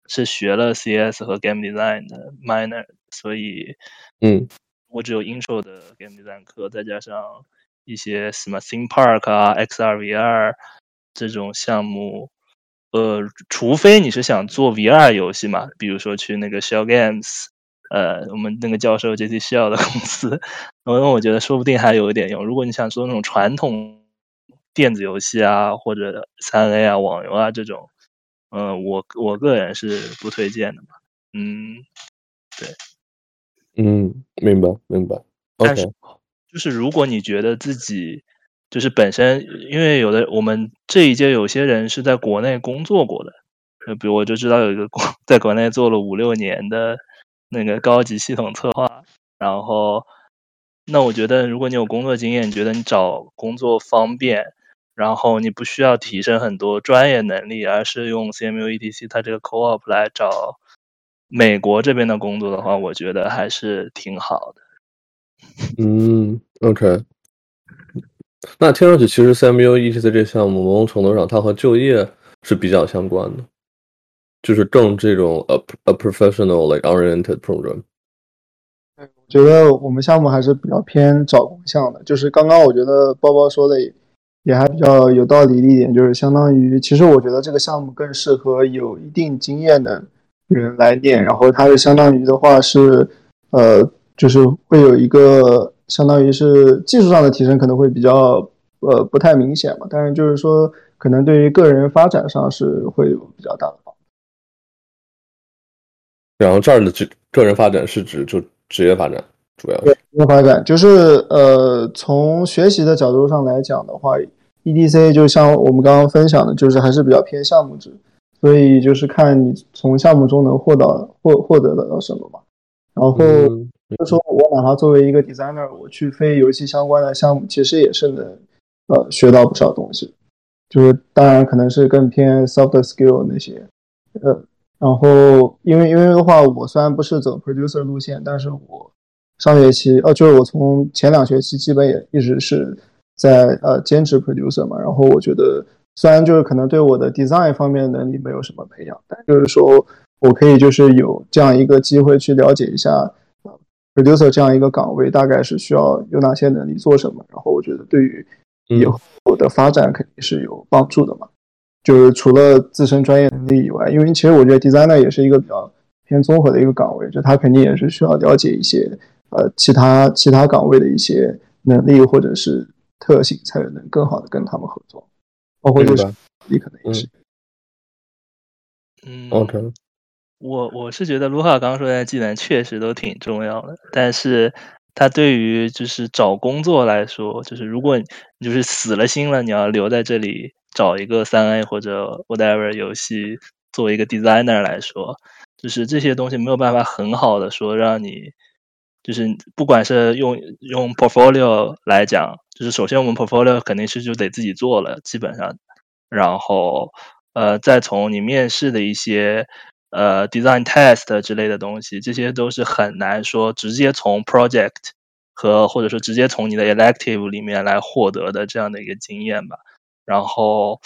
是学了 CS 和 Game Design 的 minor，所以，嗯，我只有 intro 的 Game Design 课，再加上一些什么 Theme Park 啊、XR VR 这种项目，呃，除非你是想做 VR 游戏嘛，比如说去那个 Shell Games，呃，我们那个教授 JC Shell 的公司，因为我觉得说不定还有一点用。如果你想做那种传统。电子游戏啊，或者三 A 啊、网游啊这种，嗯，我我个人是不推荐的嘛。嗯，对，嗯，明白明白。但是，就是如果你觉得自己就是本身，因为有的我们这一届有些人是在国内工作过的，就比如我就知道有一个 在国内做了五六年的那个高级系统策划，然后，那我觉得如果你有工作经验，你觉得你找工作方便。然后你不需要提升很多专业能力，而是用 CMU ETC 它这个 Co-op 来找美国这边的工作的话，我觉得还是挺好的。嗯，OK。那听上去，其实 CMU ETC 这项目某种程度上，它和就业是比较相关的，就是更这种 a a professional like oriented program。对，我觉得我们项目还是比较偏找工项的。就是刚刚我觉得包包说的也也还比较有道理的一点，就是相当于，其实我觉得这个项目更适合有一定经验的人来念，然后它是相当于的话是，呃，就是会有一个。相当于是技术上的提升可能会比较呃不太明显嘛，但是就是说可能对于个人发展上是会有比较大的帮助。然后这儿的职个人发展是指就职业发展，主要是职业发展就是呃从学习的角度上来讲的话，EDC 就像我们刚刚分享的，就是还是比较偏项目制，所以就是看你从项目中能获到获获得到什么嘛，然后。就说我哪怕作为一个 designer，我去非游戏相关的项目，其实也是能呃学到不少东西。就是当然可能是更偏 soft skill 那些，呃，然后因为因为的话，我虽然不是走 producer 路线，但是我上学期呃就是我从前两学期基本也一直是在呃兼职 producer 嘛。然后我觉得虽然就是可能对我的 design 方面能力没有什么培养，但就是说我可以就是有这样一个机会去了解一下。producer 这样一个岗位大概是需要有哪些能力做什么？然后我觉得对于以后的发展肯定是有帮助的嘛。就是除了自身专业能力以外，因为其实我觉得 designer 也是一个比较偏综合的一个岗位，就他肯定也是需要了解一些呃其他其他岗位的一些能力或者是特性，才能更好的跟他们合作。包括就是你可能也是。嗯，OK。我我是觉得卢卡刚刚说的技能确实都挺重要的，但是他对于就是找工作来说，就是如果你就是死了心了，你要留在这里找一个三 A 或者 whatever 游戏作为一个 designer 来说，就是这些东西没有办法很好的说让你，就是不管是用用 portfolio 来讲，就是首先我们 portfolio 肯定是就得自己做了，基本上，然后呃再从你面试的一些。呃，design test 之类的东西，这些都是很难说直接从 project 和或者说直接从你的 elective 里面来获得的这样的一个经验吧。然后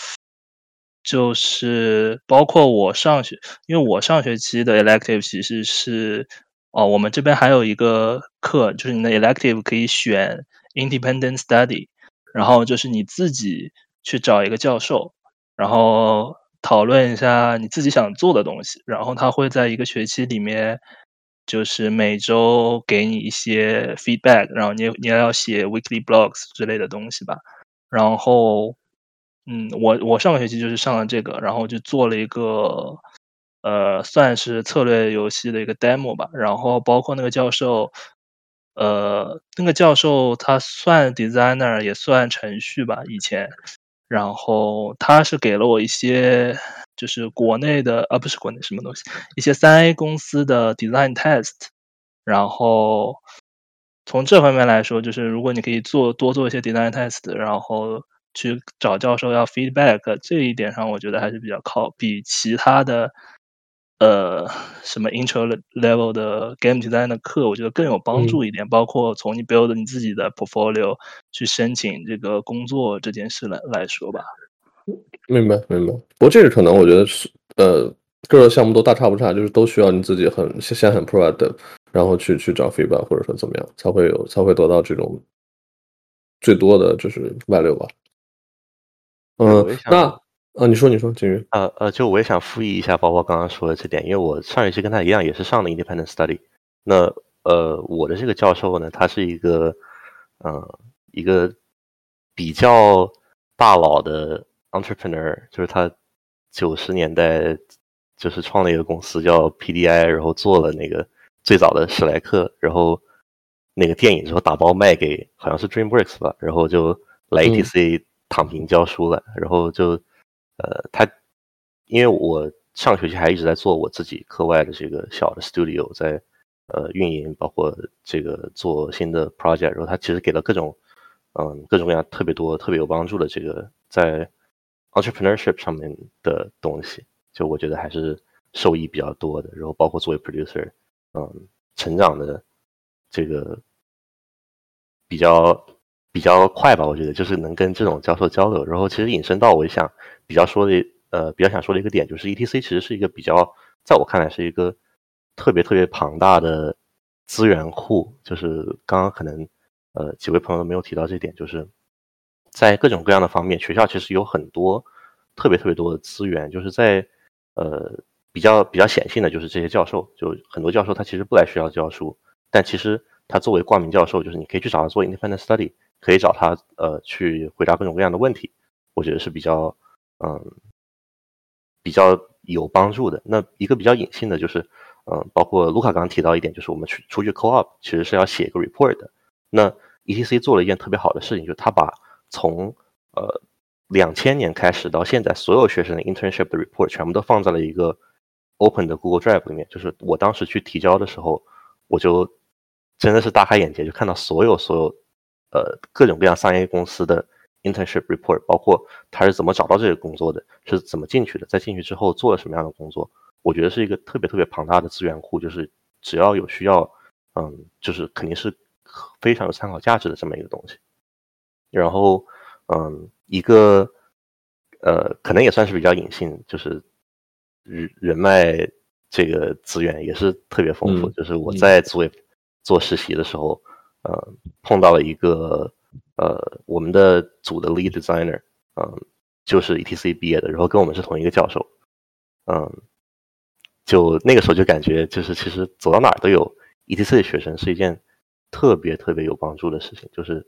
就是包括我上学，因为我上学期的 elective 其实是哦，我们这边还有一个课，就是你的 elective 可以选 independent study，然后就是你自己去找一个教授，然后。讨论一下你自己想做的东西，然后他会在一个学期里面，就是每周给你一些 feedback，然后你你要写 weekly blogs 之类的东西吧。然后，嗯，我我上个学期就是上了这个，然后就做了一个，呃，算是策略游戏的一个 demo 吧。然后包括那个教授，呃，那个教授他算 designer 也算程序吧，以前。然后他是给了我一些，就是国内的啊，不是国内什么东西，一些三 A 公司的 design test。然后从这方面来说，就是如果你可以做多做一些 design test，然后去找教授要 feedback，这一点上我觉得还是比较靠比其他的。呃，什么 intro level 的 game design 的课，我觉得更有帮助一点。包括从你 build 你自己的 portfolio 去申请这个工作这件事来来说吧。明白，明白。不过这个可能我觉得是，呃，各个项目都大差不差，就是都需要你自己很先很 proactive，然后去去找 feedback，或者说怎么样，才会有才会得到这种最多的就是外流吧。嗯，那。啊，你说，你说，金鱼。呃呃，就我也想复议一下包包刚刚说的这点，因为我上学期跟他一样，也是上的 independent study。那呃，我的这个教授呢，他是一个，嗯，一个比较大佬的 entrepreneur，就是他九十年代就是创了一个公司叫 PDI，然后做了那个最早的史莱克，然后那个电影之后打包卖给好像是 DreamWorks 吧，然后就来 ETC 躺平教书了，然后就。呃，他因为我上学期还一直在做我自己课外的这个小的 studio，在呃运营，包括这个做新的 project，然后他其实给了各种嗯各种各样特别多、特别有帮助的这个在 entrepreneurship 上面的东西，就我觉得还是受益比较多的。然后包括作为 producer，嗯，成长的这个比较比较快吧，我觉得就是能跟这种教授交流。然后其实引申到我想比较说的呃比较想说的一个点，就是 ETC 其实是一个比较在我看来是一个特别特别庞大的资源库。就是刚刚可能呃几位朋友都没有提到这点，就是在各种各样的方面，学校其实有很多特别特别多的资源，就是在呃比较比较显性的就是这些教授，就很多教授他其实不来学校教书，但其实。他作为挂名教授，就是你可以去找他做 independent study，可以找他呃去回答各种各样的问题，我觉得是比较嗯比较有帮助的。那一个比较隐性的就是，嗯，包括卢卡刚刚提到一点，就是我们去出去 co-op 其实是要写一个 report 的。那 ETC 做了一件特别好的事情，就是他把从呃两千年开始到现在所有学生的 internship 的 report 全部都放在了一个 open 的 Google Drive 里面。就是我当时去提交的时候，我就。真的是大开眼界，就看到所有所有，呃，各种各样商业公司的 internship report，包括他是怎么找到这个工作的，是怎么进去的，在进去之后做了什么样的工作，我觉得是一个特别特别庞大的资源库，就是只要有需要，嗯，就是肯定是非常有参考价值的这么一个东西。然后，嗯，一个，呃，可能也算是比较隐性，就是人人脉这个资源也是特别丰富，就是我在作为。做实习的时候，呃，碰到了一个呃，我们的组的 lead designer，嗯，就是 ETC 毕业的，然后跟我们是同一个教授，嗯，就那个时候就感觉，就是其实走到哪儿都有 ETC 的学生，是一件特别特别有帮助的事情。就是，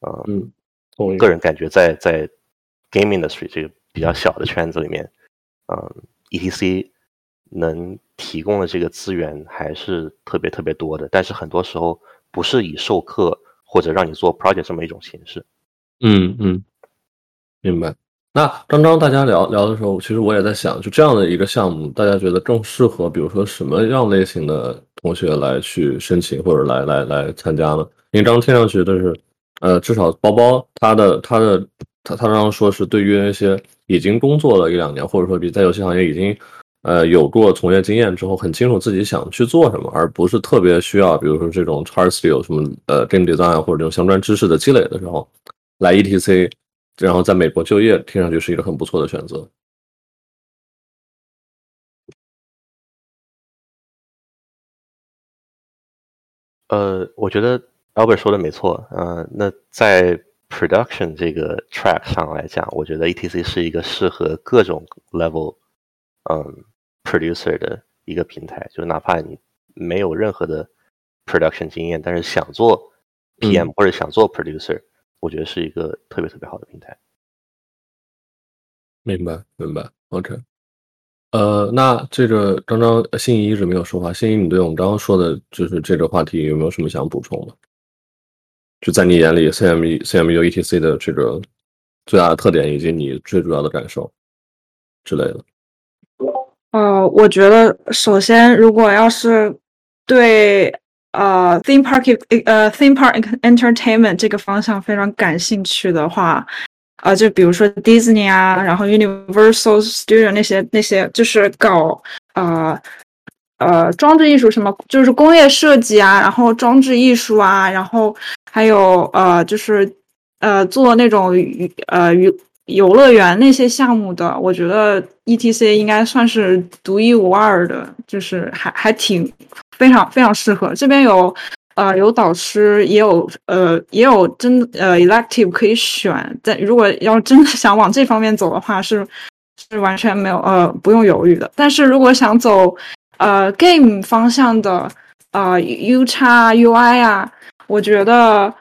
嗯，我个人感觉在在 game industry 这个比较小的圈子里面，嗯，ETC 能。提供的这个资源还是特别特别多的，但是很多时候不是以授课或者让你做 project 这么一种形式。嗯嗯，明白。那刚刚大家聊聊的时候，其实我也在想，就这样的一个项目，大家觉得更适合，比如说什么样类型的同学来去申请或者来来来参加呢？因为刚刚听上去的是，呃，至少包包他的他的他他刚刚说是对于那些已经工作了一两年，或者说比在游戏行业已经。呃，有过从业经验之后，很清楚自己想去做什么，而不是特别需要，比如说这种 char skill 什么呃 game design 或者这种相关知识的积累的时候，来 ETC，然后在美国就业，听上去是一个很不错的选择。呃，我觉得 Albert 说的没错，呃，那在 production 这个 track 上来讲，我觉得 ETC 是一个适合各种 level，嗯。Producer 的一个平台，就是哪怕你没有任何的 production 经验，但是想做 PM 或者想做 producer，我觉得是一个特别特别好的平台。明白，明白。OK，呃，那这个刚刚心仪一直没有说话，心仪，你对我们刚刚说的就是这个话题有没有什么想补充的？就在你眼里，CME、CMU、ETC 的这个最大的特点以及你最主要的感受之类的。呃，我觉得首先，如果要是对呃 theme park 呃 theme park entertainment 这个方向非常感兴趣的话，呃，就比如说 Disney 啊，然后 Universal Studio 那些那些，就是搞呃呃装置艺术什么，就是工业设计啊，然后装置艺术啊，然后还有呃就是呃做那种呃娱游乐园那些项目的，我觉得 E T C 应该算是独一无二的，就是还还挺非常非常适合。这边有呃有导师，也有呃也有真呃 elective 可以选。但如果要真的想往这方面走的话，是是完全没有呃不用犹豫的。但是如果想走呃 game 方向的呃 U 叉 U I 啊，我觉得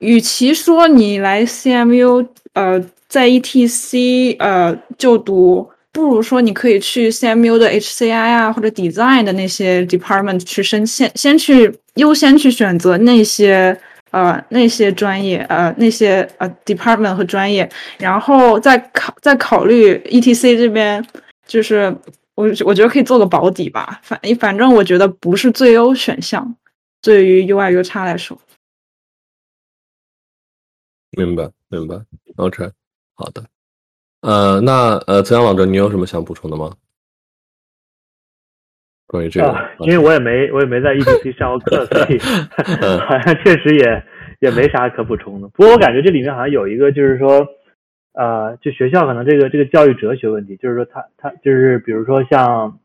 与其说你来 C M U 呃。在 ETC 呃就读，不如说你可以去 CMU 的 HCI 啊或者 Design 的那些 department 去申先先去优先去选择那些呃那些专业呃那些呃 department 和专业，然后再考再考虑 ETC 这边，就是我我觉得可以做个保底吧，反反正我觉得不是最优选项，对于 UI U 叉来说。明白明白，OK。好的，呃，那呃，泽阳老师，你有什么想补充的吗？关于这个，因为我也没我也没在 EDC 上过课，所以 好像确实也也没啥可补充的。不过我感觉这里面好像有一个，就是说，呃，就学校可能这个这个教育哲学问题，就是说他他就是比如说像，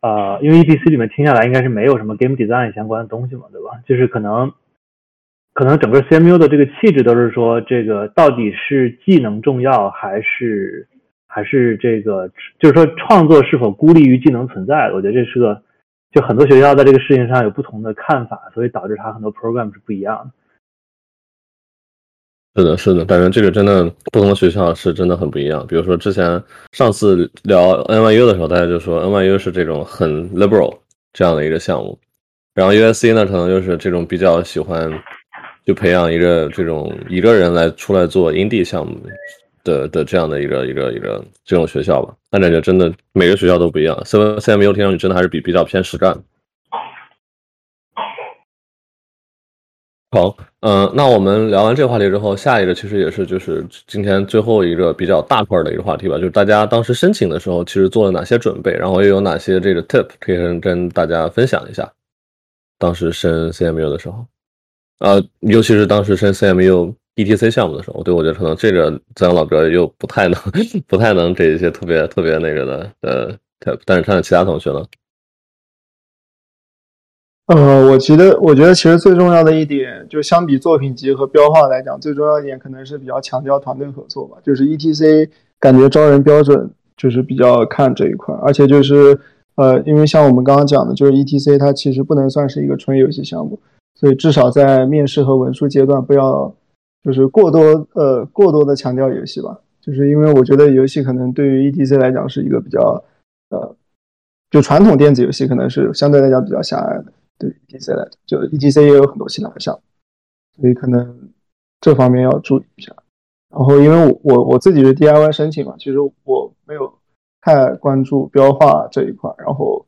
呃，因为 EDC 里面听下来应该是没有什么 game design 相关的东西嘛，对吧？就是可能可能整个 C M U 的这个气质都是说，这个到底是技能重要还是还是这个，就是说创作是否孤立于技能存在？我觉得这是个。就很多学校在这个事情上有不同的看法，所以导致它很多 program 是不一样的。是的，是的，感觉这个真的不同的学校是真的很不一样。比如说之前上次聊 NYU 的时候，大家就说 NYU 是这种很 liberal 这样的一个项目，然后 USC 呢可能就是这种比较喜欢就培养一个这种一个人来出来做 indie 项目。的的这样的一个一个一个这种学校吧，那感觉真的每个学校都不一样。C C M U 听上去真的还是比比较偏实干。好，嗯，那我们聊完这个话题之后，下一个其实也是就是今天最后一个比较大块的一个话题吧，就是大家当时申请的时候其实做了哪些准备，然后又有哪些这个 tip 可以跟大家分享一下。当时申 C M U 的时候，呃，尤其是当时申 C M U。E T C 项目的时候，对我觉得可能这个咱老哥又不太能，不太能这一些特别特别那个的呃，但是看看其他同学呢。呃，我觉得我觉得其实最重要的一点，就相比作品集和标化来讲，最重要一点可能是比较强调团队合作吧。就是 E T C 感觉招人标准就是比较看这一块，而且就是呃，因为像我们刚刚讲的，就是 E T C 它其实不能算是一个纯游戏项目，所以至少在面试和文书阶段不要。就是过多呃过多的强调游戏吧，就是因为我觉得游戏可能对于 E T C 来讲是一个比较呃，就传统电子游戏可能是相对来讲比较狭隘的，对 E T C 来讲，就 E T C 也有很多其他的项目，所以可能这方面要注意一下。然后因为我我自己是 D I Y 申请嘛，其实我没有太关注标化这一块，然后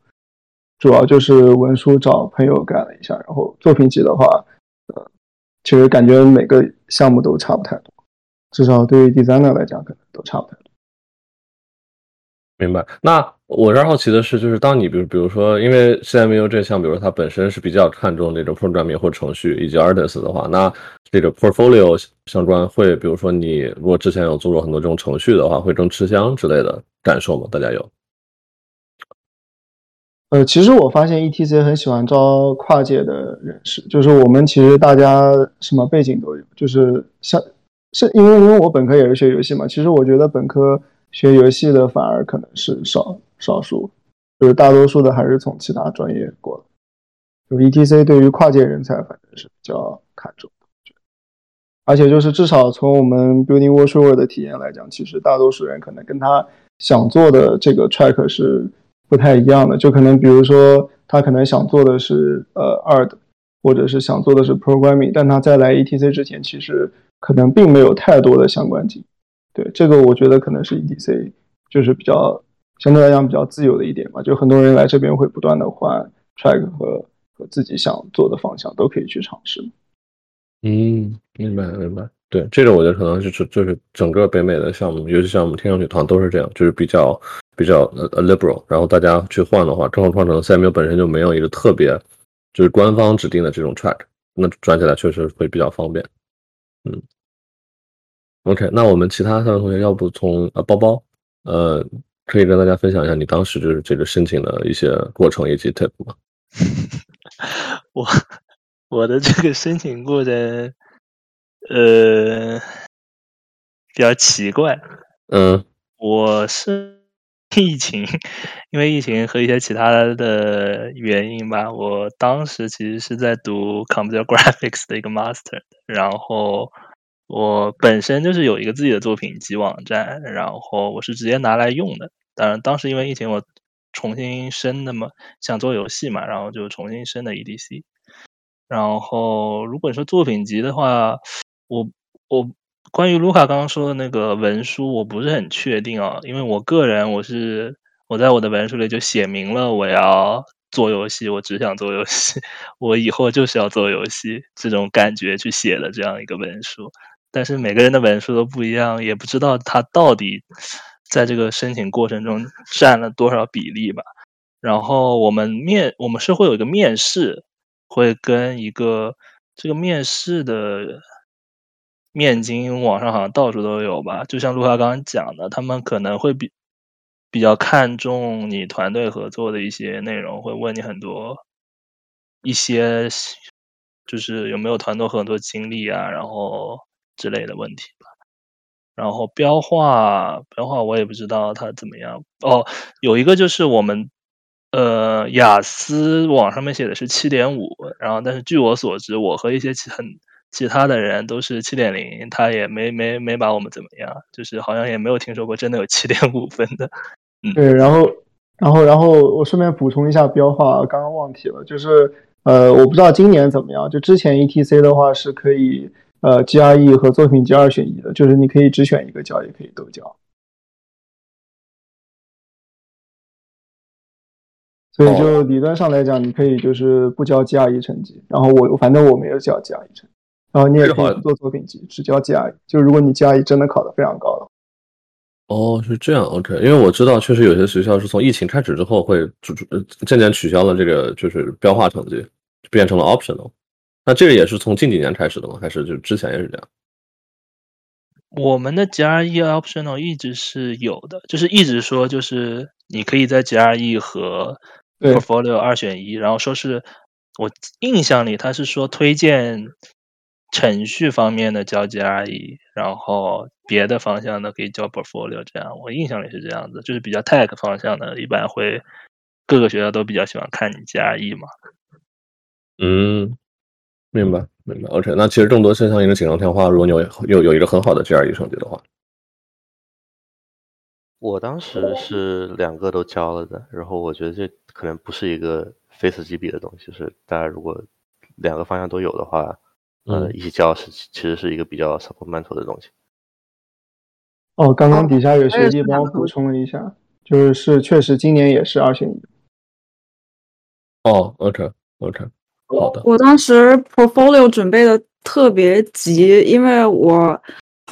主要就是文书找朋友改了一下，然后作品集的话。呃其实感觉每个项目都差不太多，至少对于 designer 来讲，可能都差不太多。明白。那我这好奇的是，就是当你比如比如说，因为 CMU 这项，比如说它本身是比较看重这种 programming 或程序以及 artist 的话，那这个 portfolio 相关会，比如说你如果之前有做过很多这种程序的话，会更吃香之类的感受吗？大家有？呃，其实我发现 E T C 很喜欢招跨界的人士，就是我们其实大家什么背景都有，就是像是因为因为我本科也是学游戏嘛，其实我觉得本科学游戏的反而可能是少少数，就是大多数的还是从其他专业过来。就 E T C 对于跨界人才反正是比较看重的，而且就是至少从我们 Building Workshop 的体验来讲，其实大多数人可能跟他想做的这个 track 是。不太一样的，就可能比如说他可能想做的是呃 art，或者是想做的是 programming，但他在来 ETC 之前，其实可能并没有太多的相关经历。对这个，我觉得可能是 ETC 就是比较相对来讲比较自由的一点吧。就很多人来这边会不断的换 track 和和自己想做的方向都可以去尝试。嗯，明白明白。对这个，我觉得可能就是就是整个北美的项目，游戏项目听上去好像都是这样，就是比较。比较呃 liberal，然后大家去换的话，正好创成 CMU 本身就没有一个特别就是官方指定的这种 track，那转起来确实会比较方便。嗯，OK，那我们其他三位同学，要不从呃包包呃，可以跟大家分享一下你当时就是这个申请的一些过程以及 tip 吗？我我的这个申请过程呃比较奇怪，嗯，我是。疫情，因为疫情和一些其他的原因吧，我当时其实是在读 Computer Graphics 的一个 Master，然后我本身就是有一个自己的作品集网站，然后我是直接拿来用的。当然，当时因为疫情，我重新申的嘛，想做游戏嘛，然后就重新申的 EDC。然后，如果你说作品集的话，我我。关于卢卡刚刚说的那个文书，我不是很确定啊，因为我个人我是我在我的文书里就写明了我要做游戏，我只想做游戏，我以后就是要做游戏这种感觉去写的这样一个文书。但是每个人的文书都不一样，也不知道他到底在这个申请过程中占了多少比例吧。然后我们面我们是会有一个面试，会跟一个。这个面试的面经，网上好像到处都有吧？就像陆华刚刚讲的，他们可能会比比较看重你团队合作的一些内容，会问你很多一些就是有没有团队合作经历啊，然后之类的问题吧。然后标化标化我也不知道它怎么样哦，有一个就是我们。呃，雅思网上面写的是七点五，然后但是据我所知，我和一些很其他的人都是七点零，他也没没没把我们怎么样，就是好像也没有听说过真的有七点五分的。嗯，对，然后然后然后我顺便补充一下标化，刚刚忘提了，就是呃，我不知道今年怎么样，就之前 ETC 的话是可以呃 GRE 和作品集二选一的，就是你可以只选一个交，也可以都交。所以就理论上来讲，你可以就是不交 GRE 成绩，然后我反正我没有交 GRE 成绩，然后你也可以做作品集，只交 GRE。就如果你 GRE 真的考得非常高了。哦，是这样，OK。因为我知道，确实有些学校是从疫情开始之后会渐渐取消了这个就是标化成绩，变成了 optional。那这个也是从近几年开始的吗？还是就之前也是这样？我们的 GRE optional 一直是有的，就是一直说就是你可以在 GRE 和 portfolio 二选一，然后说是我印象里他是说推荐程序方面的交 GRE，然后别的方向的可以交 portfolio，这样我印象里是这样子，就是比较 tech 方向的，一般会各个学校都比较喜欢看你 GRE 嘛。嗯，明白明白。OK，那其实更多是像一个锦上添花，如果你有有有一个很好的 GRE 成绩的话。我当时是两个都交了的，然后我觉得这可能不是一个非此即彼的东西，就是大家如果两个方向都有的话，呃，一起交是其实是一个比较 supplemental 的东西。哦，刚刚底下有学弟帮我补充了一下，就是是确实今年也是二选一。哦，OK OK，好的。我当时 portfolio 准备的特别急，因为我。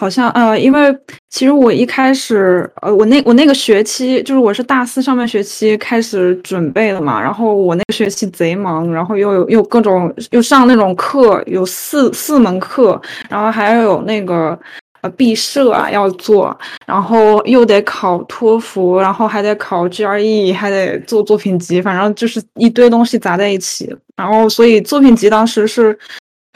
好像呃，因为其实我一开始呃，我那我那个学期就是我是大四上半学期开始准备的嘛，然后我那个学期贼忙，然后又有又各种又上那种课，有四四门课，然后还要有那个呃毕设啊要做，然后又得考托福，然后还得考 GRE，还得做作品集，反正就是一堆东西砸在一起，然后所以作品集当时是。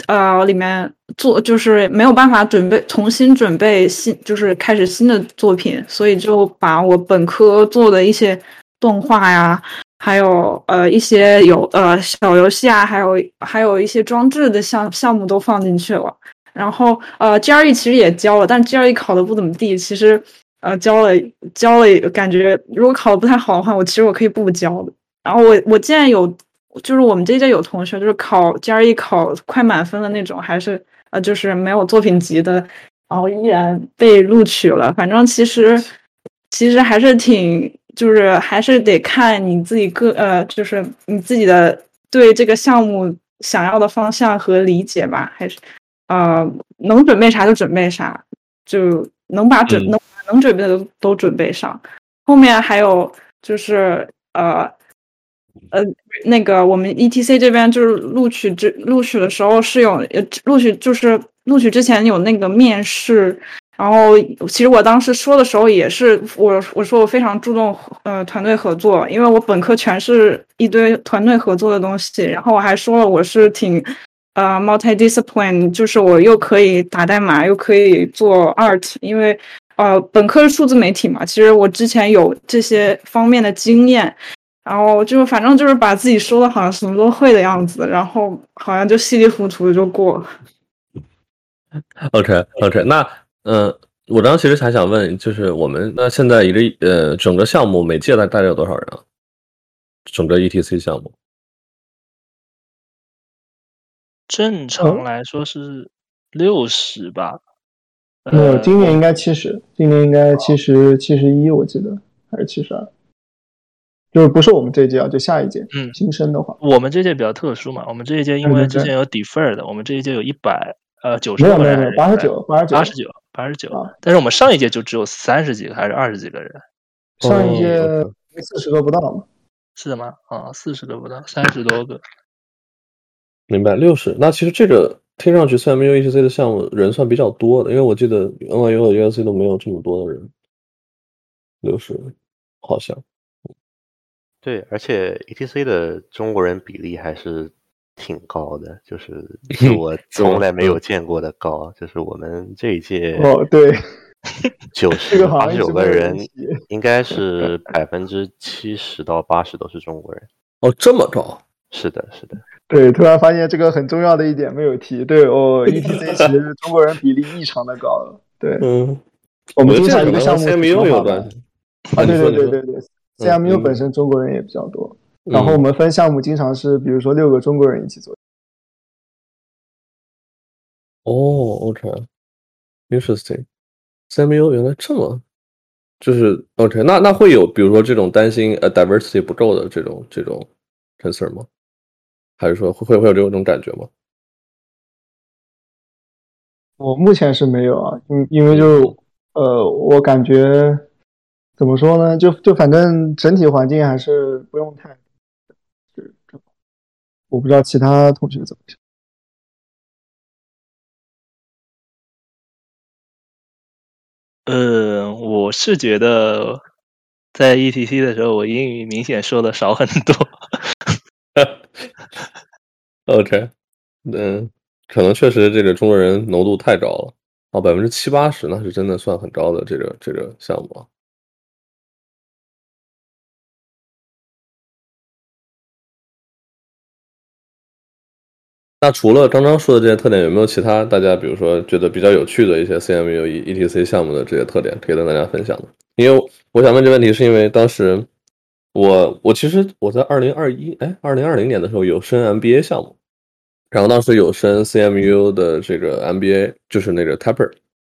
呃，里面做就是没有办法准备重新准备新，就是开始新的作品，所以就把我本科做的一些动画呀，还有呃一些有呃小游戏啊，还有还有一些装置的项项目都放进去了。然后呃 GRE 其实也交了，但 GRE 考的不怎么地。其实呃交了交了，感觉如果考的不太好的话，我其实我可以不交的。然后我我现在有。就是我们这届有同学，就是考 GRE 考快满分的那种，还是呃，就是没有作品集的，然后依然被录取了。反正其实其实还是挺，就是还是得看你自己个呃，就是你自己的对这个项目想要的方向和理解吧，还是呃能准备啥就准备啥，就能把准能能准备的都都准备上。后面还有就是呃。呃，那个我们 E T C 这边就是录取之录取的时候是有呃录取就是录取之前有那个面试，然后其实我当时说的时候也是我我说我非常注重呃团队合作，因为我本科全是一堆团队合作的东西，然后我还说了我是挺呃 multi-discipline，就是我又可以打代码又可以做 art，因为呃本科是数字媒体嘛，其实我之前有这些方面的经验。然后就反正就是把自己说的好像什么都会的样子，然后好像就稀里糊涂的就过了。OK OK，那嗯，我刚其实还想问，就是我们那现在一个呃整个项目每届大大概有多少人啊？整个 ETC 项目？正常来说是六十吧？没有，今年应该七十，今年应该七十七十一，我记得还是七十二。就是不是我们这一届啊，就下一届。嗯，新生的话，我们这届比较特殊嘛，我们这一届因为之前有 defer 的，我们这一届有一百呃九十个人，没有没有八十九八十九八十九八十九，但是我们上一届就只有三十几个还是二十几个人？上一届四十个不到嘛？是的吗？啊，四十个不到，三十多个。明白，六十。那其实这个听上去 CMU ETC 的项目人算比较多的，因为我记得 NYU 和 USC 都没有这么多的人，六十好像。对，而且 ETC 的中国人比例还是挺高的，就是 是我从来没有见过的高。就是我们这一届哦，对，九这十八十九个人应该是百分之七十到八十都是中国人。哦，这么高？是的，是的，对，突然发现这个很重要的一点没有提。对哦，ETC 其实中国人比例异常的高。对，嗯，我们经常一个项目有吧关系。啊，对对对对对，CMU 嗯本身中国人也比较多，然后我嗯们分项目经常是比如说六个中国人一起做。哦，OK，interesting。CMU 原来这么，就是 OK，那那会有比如说这种担心呃 diversity 不够的这种这种 concern 吗？还是说会会会有这种感觉吗？我目前是没有啊，因因为就呃，我感觉怎么说呢，就就反正整体环境还是不用太，是这我不知道其他同学怎么想。呃，我是觉得在 ETC 的时候，我英语明显说的少很多。OK，嗯，可能确实这个中国人浓度太高了，哦，百分之七八十，那是真的算很高的这个这个项目那除了刚刚说的这些特点，有没有其他大家比如说觉得比较有趣的一些 CMU ETC 项目的这些特点可以跟大家分享的？因为我想问这个问题，是因为当时我我其实我在二零二一哎二零二零年的时候有申 MBA 项目，然后当时有申 CMU 的这个 MBA，就是那个 Tapper，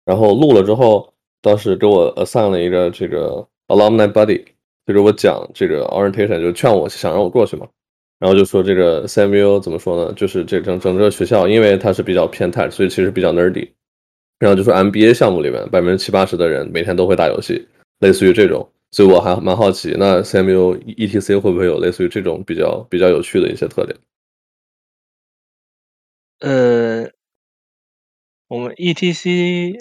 然后录了之后，当时给我 assign 了一个这个 alumni buddy，就给我讲这个 orientation，就劝我想让我过去嘛。然后就说这个 CMU 怎么说呢？就是这整整个学校，因为它是比较偏 tech，所以其实比较 nerdy。然后就说 MBA 项目里面百分之七八十的人每天都会打游戏，类似于这种。所以我还蛮好奇，那 CMU ETC 会不会有类似于这种比较比较有趣的一些特点？呃，我们 ETC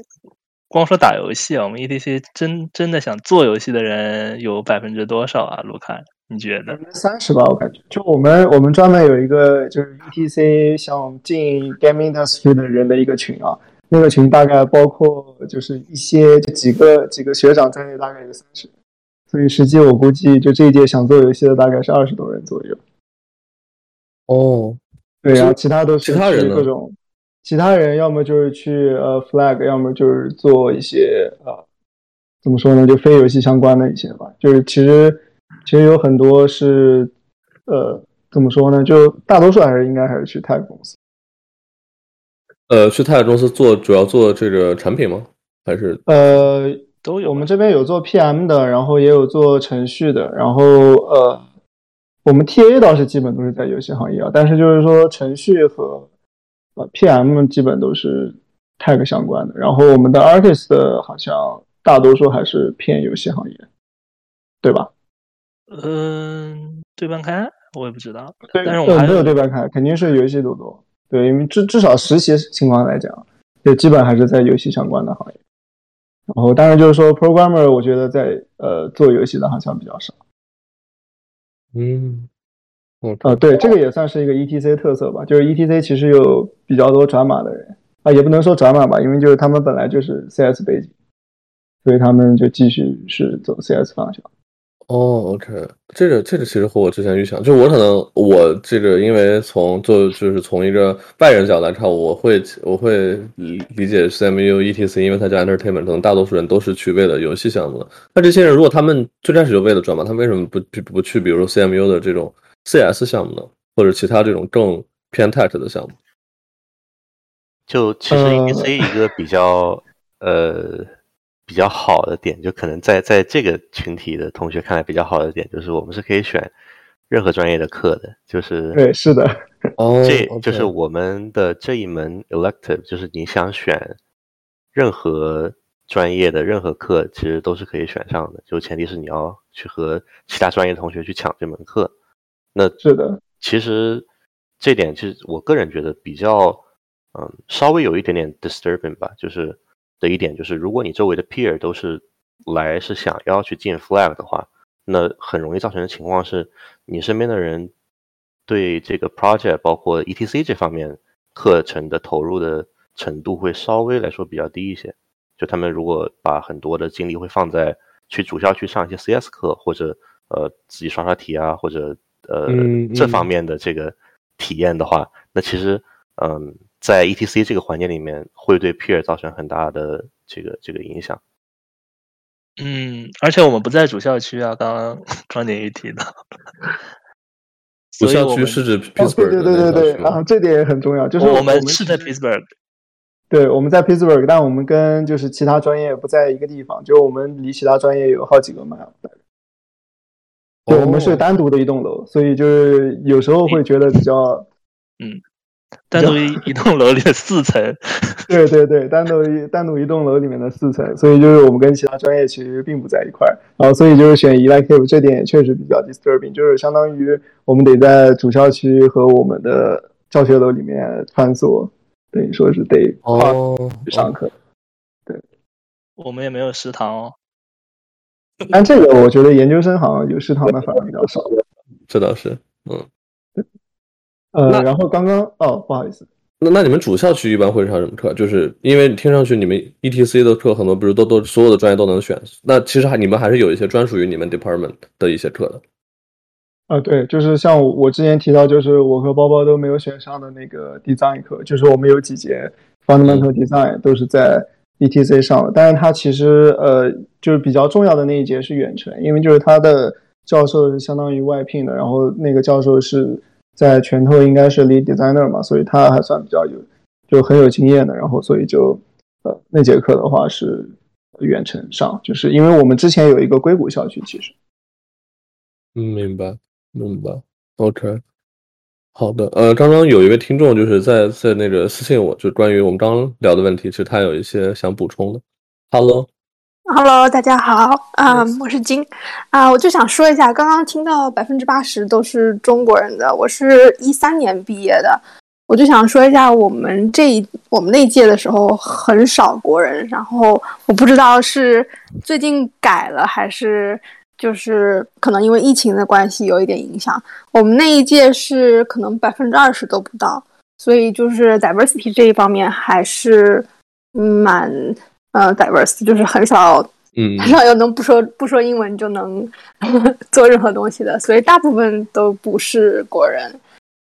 光说打游戏啊，我们 ETC 真真的想做游戏的人有百分之多少啊？卢卡，你觉得？三十吧，我感觉。就我们我们专门有一个就是 ETC 想进 game industry 的人的一个群啊，那个群大概包括就是一些就几个几个学长在内，大概有三十。所以实际我估计就这一届想做游戏的大概是二十多人左右。哦，对，然后其其他都是其他人各种，其他人要么就是去呃 flag，要么就是做一些呃怎么说呢，就非游戏相关的一些吧。就是其实其实有很多是呃怎么说呢，就大多数还是应该还是去 tech 公司。呃，去泰尔公司做主要做这个产品吗？还是呃，都有我们这边有做 PM 的，然后也有做程序的，然后呃，我们 TA 倒是基本都是在游戏行业啊，但是就是说程序和呃 PM 基本都是 tag 相关的，然后我们的 artist 好像大多数还是偏游戏行业，对吧？嗯，对半开我也不知道，对，但是我没有对半开，肯定是游戏多多。对，因为至至少实习情况来讲，就基本还是在游戏相关的行业。然后，当然就是说，programmer，我觉得在呃做游戏的好像比较少。嗯，呃，对，这个也算是一个 ETC 特色吧，就是 ETC 其实有比较多转码的人啊，也不能说转码吧，因为就是他们本来就是 CS 背景，所以他们就继续是走 CS 方向。哦，OK，这个这个其实和我之前预想，就我可能我这个因为从做就是从一个外人角度来看，我会我会理理解 CMU ETC，因为它叫 entertainment，可能大多数人都是去为了游戏项目的。那这些人如果他们最开始就为了转嘛，他们为什么不不不去比如说 CMU 的这种 CS 项目呢，或者其他这种更偏 tech 的项目？就其实呃 ETC 一个比较、呃比较好的点，就可能在在这个群体的同学看来比较好的点，就是我们是可以选任何专业的课的，就是对，是的，哦，这就是我们的这一门 elective，就是你想选任何专业的任何课，其实都是可以选上的，就前提是你要去和其他专业同学去抢这门课。那是的，其实这点其实我个人觉得比较，嗯，稍微有一点点 disturbing 吧，就是的一点就是，如果你周围的 peer 都是来是想要去进 flag 的话，那很容易造成的情况是，你身边的人对这个 project 包括 etc 这方面课程的投入的程度会稍微来说比较低一些。就他们如果把很多的精力会放在去主校区上一些 CS 课，或者呃自己刷刷题啊，或者呃这方面的这个体验的话，那其实嗯，在 ETC 这个环节里面会对 peer 造成很大的这个这个影响。嗯，而且我们不在主校区啊，刚刚 庄点一提到，主校区是指 Pittsburgh，对对对对对啊，这点也很重要，就是我们是在 Pittsburgh。对，我们在 Pittsburgh，但我们跟就是其他专业不在一个地方，就我们离其他专业有好几个 mile。对，我们是单独的一栋楼，所以就是有时候会觉得比较，嗯，单独一一栋楼里的四层。对对对，单独一单独一栋楼里面的四层，所以就是我们跟其他专业其实并不在一块儿，然后所以就是选 Elective 这点也确实比较 disturbing，就是相当于我们得在主校区和我们的教学楼里面穿梭。等于说是得哦去上课，对，我们也没有食堂哦。但这个我觉得研究生好像有食堂的反而比较少。这倒是，嗯，对。呃，然后刚刚哦，不好意思，那那你们主校区一般会上什么课？就是因为听上去你们 ETC 的课很多，不是都都所有的专业都能选，那其实还你们还是有一些专属于你们 department 的一些课的。啊，对，就是像我之前提到，就是我和包包都没有选上的那个 design 课，就是我们有几节 fundamental design 都是在 ETC 上的，但是它其实呃就是比较重要的那一节是远程，因为就是它的教授是相当于外聘的，然后那个教授是在拳头应该是 lead designer 嘛，所以他还算比较有就很有经验的，然后所以就呃那节课的话是远程上，就是因为我们之前有一个硅谷校区，其实嗯明白。明白，OK，好的，呃，刚刚有一位听众就是在在那个私信我，就关于我们刚刚聊的问题，其实他有一些想补充的。Hello Hello，Hello，大家好，嗯，我是金，啊，我就想说一下，刚刚听到百分之八十都是中国人的，我是一三年毕业的，我就想说一下，我们这一我们那届的时候很少国人，然后我不知道是最近改了还是。就是可能因为疫情的关系有一点影响，我们那一届是可能百分之二十都不到，所以就是 diversity 这一方面还是蛮呃 diverse，就是很少，嗯，很少有能不说不说英文就能 做任何东西的，所以大部分都不是国人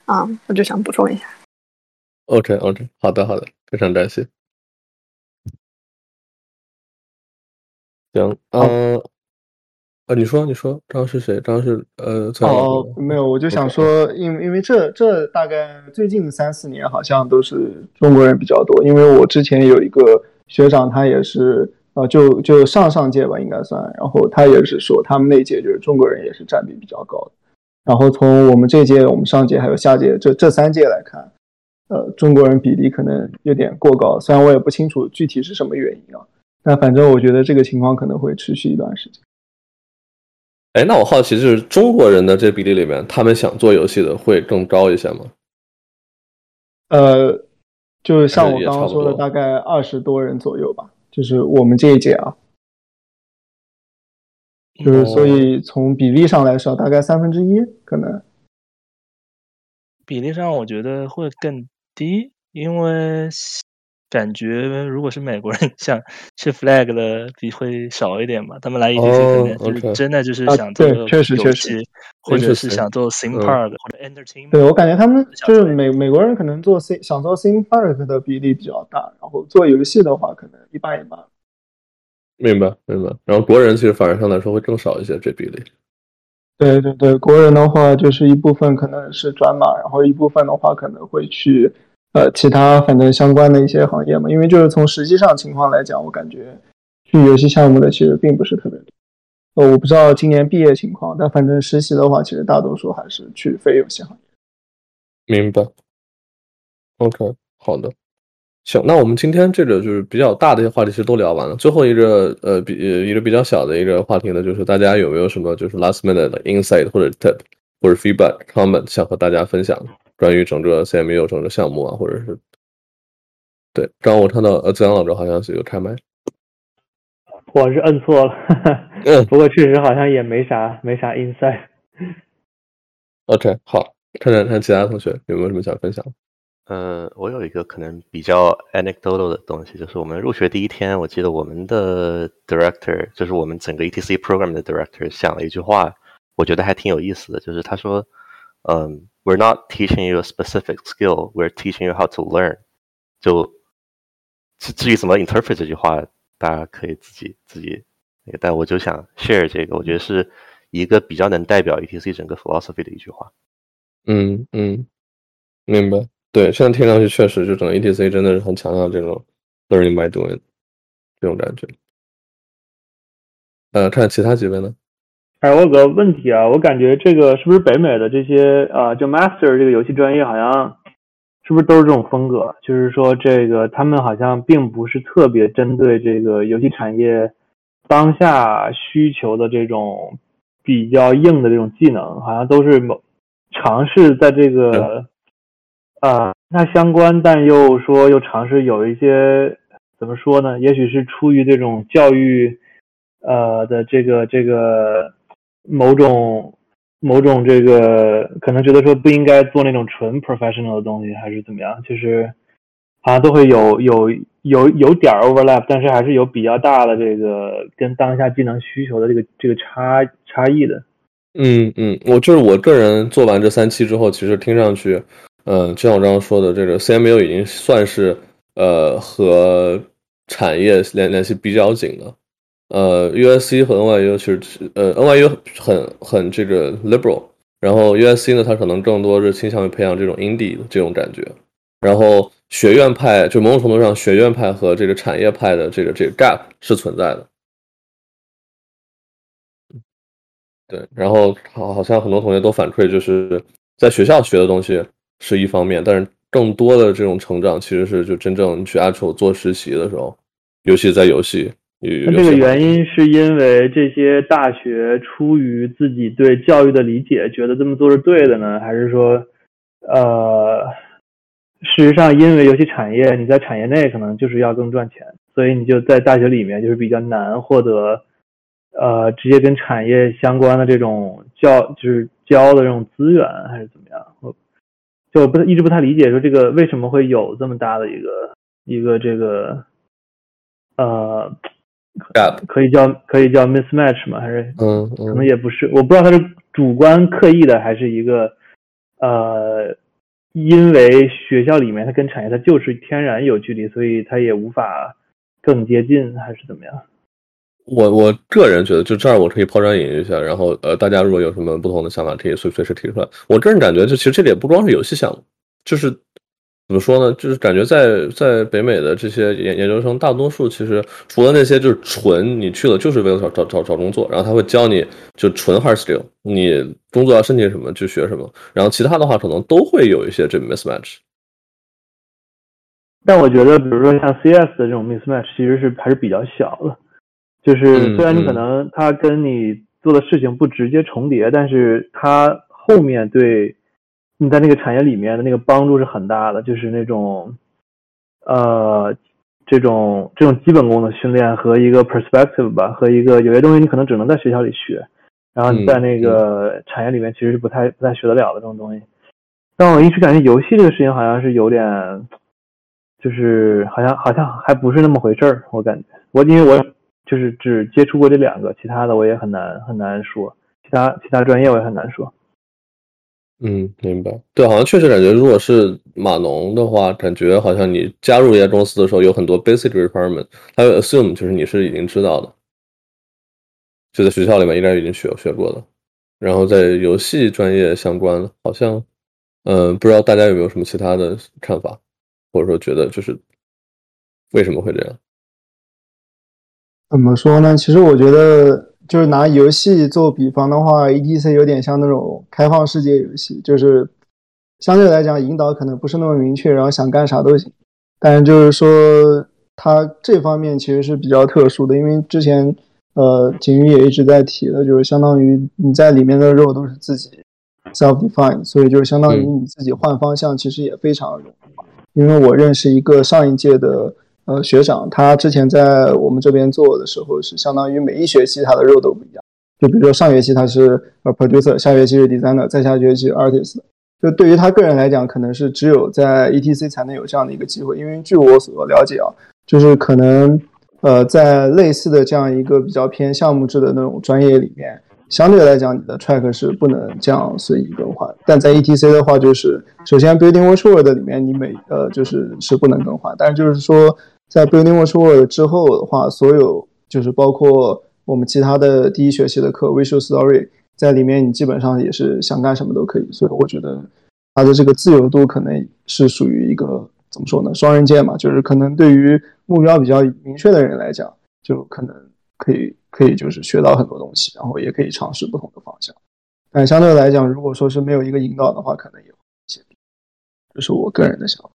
啊，我就想补充一下。OK OK，好的好的，非常感谢。行，嗯。啊，你说，你说，刚刚是谁？刚刚是呃，哦，没有，我就想说，因为因为这这大概最近三四年好像都是中国人比较多，因为我之前有一个学长，他也是呃，就就上上届吧，应该算，然后他也是说他们那届就是中国人也是占比比较高的，然后从我们这届、我们上届还有下届这这三届来看，呃，中国人比例可能有点过高，虽然我也不清楚具体是什么原因啊，但反正我觉得这个情况可能会持续一段时间。哎，那我好奇，就是中国人的这比例里面，他们想做游戏的会更高一些吗？呃，就是像我刚刚说的，大概二十多人左右吧，就是我们这一届啊，就是所以从比例上来说，大概三分之一可能。比例上，我觉得会更低，因为。感觉如果是美国人，想去 flag 的比会少一点吧。他们来 EDC 可能就是真的就是想做确实确实，或者是想做 theme park 或者 entertainment。对我感觉他们就是美美国人可能做 theme 想做 theme park 的比例比较大，然后做游戏的话可能一般一般。明白明白。然后国人其实反而上来说会更少一些这比例。对对对，国人的话就是一部分可能是转码，然后一部分的话可能会去。呃，其他反正相关的一些行业嘛，因为就是从实际上情况来讲，我感觉去游戏项目的其实并不是特别多。呃，我不知道今年毕业情况，但反正实习的话，其实大多数还是去非游戏行业。明白。OK，好的。行，那我们今天这个就是比较大的一些话题，其实都聊完了。最后一个呃，比一个比较小的一个话题呢，就是大家有没有什么就是 last minute 的 insight 或者 tip 或者 feedback comment 想和大家分享？关于整个 CMU 整个项目啊，或者是对。刚刚我看到呃子阳老师好像是有开麦，我是摁错了，嗯不过确实好像也没啥没啥 insight。OK，好，看看看其他同学有没有什么想分享？呃，我有一个可能比较 anecdotal 的东西，就是我们入学第一天，我记得我们的 director，就是我们整个 ETC program 的 director，讲了一句话，我觉得还挺有意思的，就是他说，嗯，we're not teaching you a specific skill，we're teaching you how to learn。就至至于怎么 interpret 这句话，大家可以自己自己，但我就想 share 这个，我觉得是一个比较能代表 ETC 整个 philosophy 的一句话。嗯嗯，明白。对，现在听上去确实，就整个 ETC 真的是很强调这种 learning by doing 这种感觉。呃，看其他几位呢？哎，我有个问题啊，我感觉这个是不是北美的这些啊，就 master 这个游戏专业好像是不是都是这种风格？就是说这个他们好像并不是特别针对这个游戏产业当下需求的这种比较硬的这种技能，好像都是某尝试在这个啊那相关，但又说又尝试有一些怎么说呢？也许是出于这种教育呃的这个这个某种某种这个可能觉得说不应该做那种纯 professional 的东西，还是怎么样？就是好像都会有有有有点 overlap，但是还是有比较大的这个跟当下技能需求的这个这个差差异的。嗯嗯，我就是我个人做完这三期之后，其实听上去，嗯、就像我刚刚说的，这个 CMU 已经算是呃和产业联联系比较紧的。呃，USC 和 NYU 其实呃 NYU 很很这个 liberal，然后 USC 呢，它可能更多是倾向于培养这种 indie 的这种感觉。然后学院派就某种程度上，学院派和这个产业派的这个这个 gap 是存在的。对，然后好，好像很多同学都反馈，就是在学校学的东西是一方面，但是更多的这种成长其实是就真正去 actual 做实习的时候，尤其在游戏。那这个原因是因为这些大学出于自己对教育的理解，觉得这么做是对的呢，还是说，呃，事实上因为游戏产业你在产业内可能就是要更赚钱，所以你就在大学里面就是比较难获得。呃，直接跟产业相关的这种教，就是教的这种资源，还是怎么样？我就我不一直不太理解，说这个为什么会有这么大的一个一个这个呃，可以叫可以叫 mismatch 吗？还是嗯，可能也不是，我不知道他是主观刻意的，还是一个呃，因为学校里面它跟产业它就是天然有距离，所以它也无法更接近，还是怎么样？我我个人觉得，就这儿我可以抛砖引玉一下，然后呃，大家如果有什么不同的想法，可以随随时提出来。我个人感觉，就其实这里也不光是游戏项目，就是怎么说呢？就是感觉在在北美的这些研研究生，大多数其实除了那些就是纯你去了就是为了找找找找工作，然后他会教你就纯 hard skill，你工作要申请什么就学什么，然后其他的话可能都会有一些这 mismatch。但我觉得，比如说像 CS 的这种 mismatch，其实是还是比较小的。就是虽然你可能它跟你做的事情不直接重叠，但是它后面对你在那个产业里面的那个帮助是很大的，就是那种呃这种这种基本功的训练和一个 perspective 吧，和一个有些东西你可能只能在学校里学，然后你在那个产业里面其实是不太不太学得了的这种东西。但我一直感觉游戏这个事情好像是有点，就是好像好像还不是那么回事儿，我感觉我因为我。就是只接触过这两个，其他的我也很难很难说，其他其他专业我也很难说。嗯，明白。对，好像确实感觉，如果是码农的话，感觉好像你加入一家公司的时候，有很多 basic requirement，他会 assume 就是你是已经知道的，就在学校里面应该已经学学过的。然后在游戏专业相关，好像，嗯，不知道大家有没有什么其他的看法，或者说觉得就是为什么会这样？怎么说呢？其实我觉得，就是拿游戏做比方的话，EDC 有点像那种开放世界游戏，就是相对来讲引导可能不是那么明确，然后想干啥都行。但是就是说，它这方面其实是比较特殊的，因为之前呃景瑜也一直在提的，就是相当于你在里面的肉都是自己 self-defined，所以就是相当于你自己换方向其实也非常容易。因为我认识一个上一届的呃学长，他之前在我们这边做的时候是相当于每一学期他的肉都不一样。就比如说上学期他是呃 producer，下学期是 designer，再下学期 artist。就对于他个人来讲，可能是只有在 ETC 才能有这样的一个机会。因为据我所了解啊，就是可能呃在类似的这样一个比较偏项目制的那种专业里面，相对来讲你的 track 是不能这样随意更换。但在 ETC 的话，就是首先 building workshop 里面你每呃就是是不能更换，但是就是说在 building workshop 之后的话，所有就是包括我们其他的第一学期的课 visual story。在里面，你基本上也是想干什么都可以，所以我觉得它的这个自由度可能是属于一个怎么说呢？双刃剑嘛，就是可能对于目标比较明确的人来讲，就可能可以可以就是学到很多东西，然后也可以尝试不同的方向。但相对来讲，如果说是没有一个引导的话，可能也会一些，这是我个人的想法。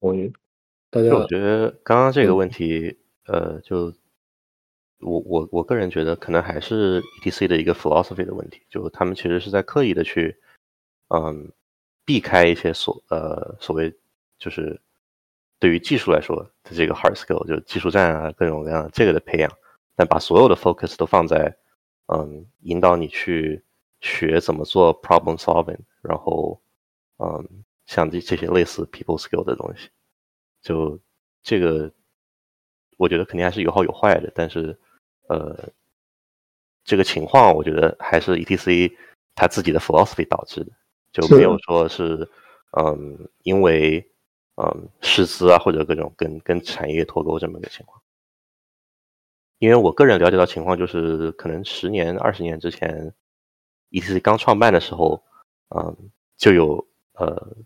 同意。大家，我觉得刚刚这个问题，呃，就我我我个人觉得，可能还是 ETC 的一个 philosophy 的问题，就他们其实是在刻意的去，嗯，避开一些所呃所谓就是对于技术来说的这个 hard skill，就技术栈啊各种各样这个的培养，但把所有的 focus 都放在嗯引导你去学怎么做 problem solving，然后嗯像这这些类似 people skill 的东西。就这个，我觉得肯定还是有好有坏的，但是，呃，这个情况我觉得还是 ETC 他自己的 philosophy 导致的，就没有说是，嗯，因为嗯师资啊或者各种跟跟产业脱钩这么个情况。因为我个人了解到情况就是，可能十年二十年之前，ETC 刚创办的时候，嗯，就有呃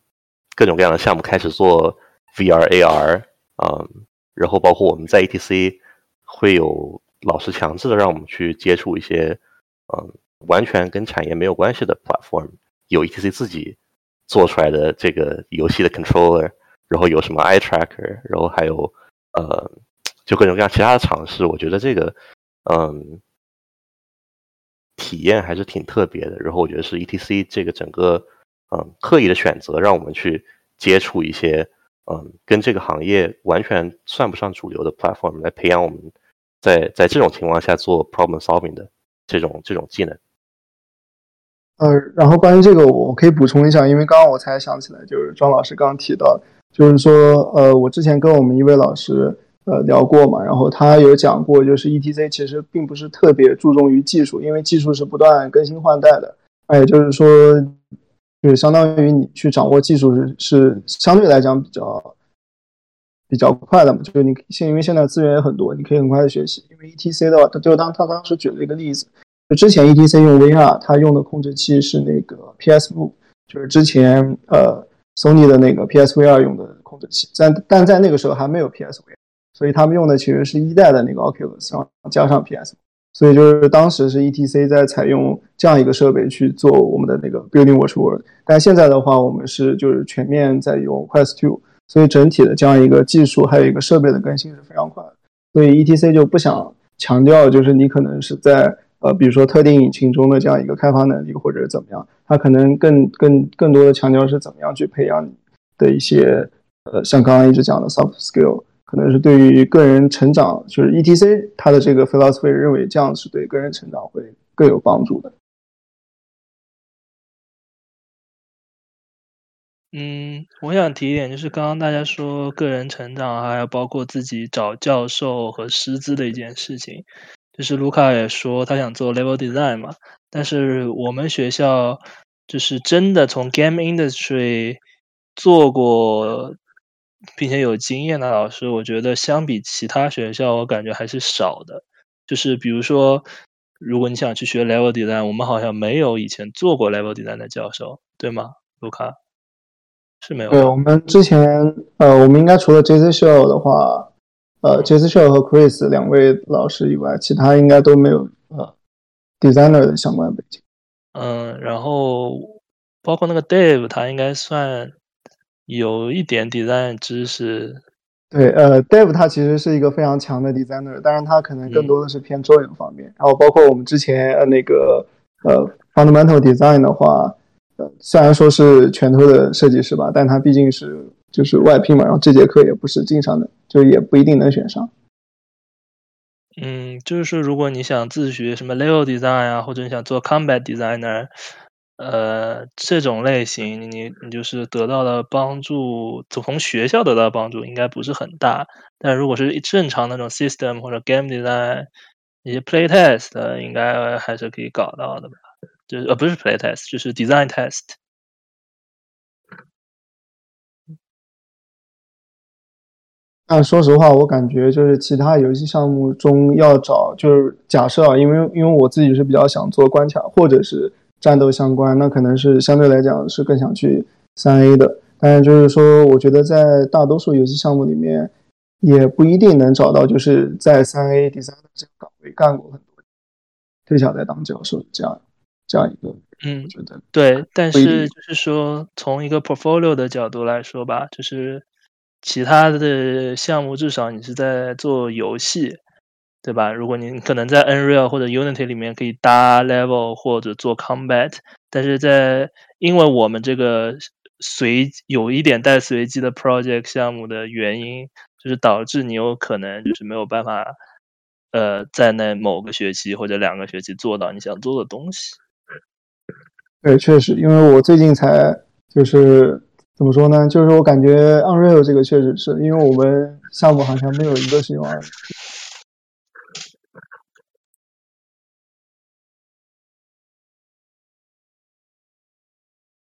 各种各样的项目开始做。VR、AR，嗯，然后包括我们在 ETC 会有老师强制的让我们去接触一些，嗯，完全跟产业没有关系的 platform，有 ETC 自己做出来的这个游戏的 controller，然后有什么 eye tracker，然后还有呃，就各种各样其他的尝试。我觉得这个，嗯，体验还是挺特别的。然后我觉得是 ETC 这个整个，嗯，刻意的选择让我们去接触一些。嗯，跟这个行业完全算不上主流的 platform 来培养我们，在在这种情况下做 problem solving 的这种这种技能。呃，然后关于这个，我可以补充一下，因为刚刚我才想起来，就是庄老师刚刚提到，就是说，呃，我之前跟我们一位老师呃聊过嘛，然后他有讲过，就是 ETC 其实并不是特别注重于技术，因为技术是不断更新换代的，哎，就是说。就是相当于你去掌握技术是是相对来讲比较比较快的嘛，就是你现因为现在资源也很多，你可以很快的学习。因为 ETC 的话，他就当他当时举了一个例子，就之前 ETC 用 VR，他用的控制器是那个 PS Move，就是之前呃 Sony 的那个 PSVR 用的控制器，但但在那个时候还没有 P S V，所以他们用的其实是一代的那个 Oculus，然后加上 PS。所以就是当时是 ETC 在采用这样一个设备去做我们的那个 Building Watch World，但现在的话，我们是就是全面在用 Quest Two，所以整体的这样一个技术还有一个设备的更新是非常快的。所以 ETC 就不想强调就是你可能是在呃比如说特定引擎中的这样一个开发能力或者怎么样，它可能更更更多的强调是怎么样去培养你的一些呃像刚刚一直讲的 soft skill。可能是对于个人成长，就是 ETC 它的这个 philosophy 认为这样是对个人成长会更有帮助的。嗯，我想提一点，就是刚刚大家说个人成长，还有包括自己找教授和师资的一件事情。就是卢卡也说他想做 level design 嘛，但是我们学校就是真的从 game industry 做过。并且有经验的老师，我觉得相比其他学校，我感觉还是少的。就是比如说，如果你想去学 level design，我们好像没有以前做过 level design 的教授，对吗？卢卡是没有。对，我们之前呃，我们应该除了 J.C. Show 的话，呃，J.C. Show 和 Chris 两位老师以外，其他应该都没有呃 designer 的相关背景。嗯，然后包括那个 Dave，他应该算。有一点 design 知识，对，呃，Dave 他其实是一个非常强的 designer，当然他可能更多的是偏周游方面。然后包括我们之前呃那个呃 fundamental design 的话，呃，虽然说是拳头的设计师吧，但他毕竟是就是外聘嘛，然后这节课也不是经常的，就也不一定能选上。嗯，就是说，如果你想自学什么 level design 啊，或者你想做 combat designer，呃，这种类型，你你就是得到的帮助，从学校得到帮助应该不是很大。但如果是正常那种 system 或者 game design，一些 play test，应该还是可以搞到的吧？就是呃，不是 play test，就是 design test。但说实话，我感觉就是其他游戏项目中要找，就是假设啊，因为因为我自己是比较想做关卡或者是战斗相关，那可能是相对来讲是更想去三 A 的。但是就是说，我觉得在大多数游戏项目里面，也不一定能找到就是在三 A designer 这个岗位干过很多，退下来当教授这样这样一个。嗯，我觉得对，但是就是说，从一个 portfolio 的角度来说吧，就是。其他的项目至少你是在做游戏，对吧？如果你可能在 Unreal 或者 Unity 里面可以搭 level 或者做 combat，但是在因为我们这个随有一点带随机的 project 项目的原因，就是导致你有可能就是没有办法，呃，在那某个学期或者两个学期做到你想做的东西。对，确实，因为我最近才就是。怎么说呢？就是我感觉 Unreal 这个确实是因为我们项目好像没有一个是用 Unreal。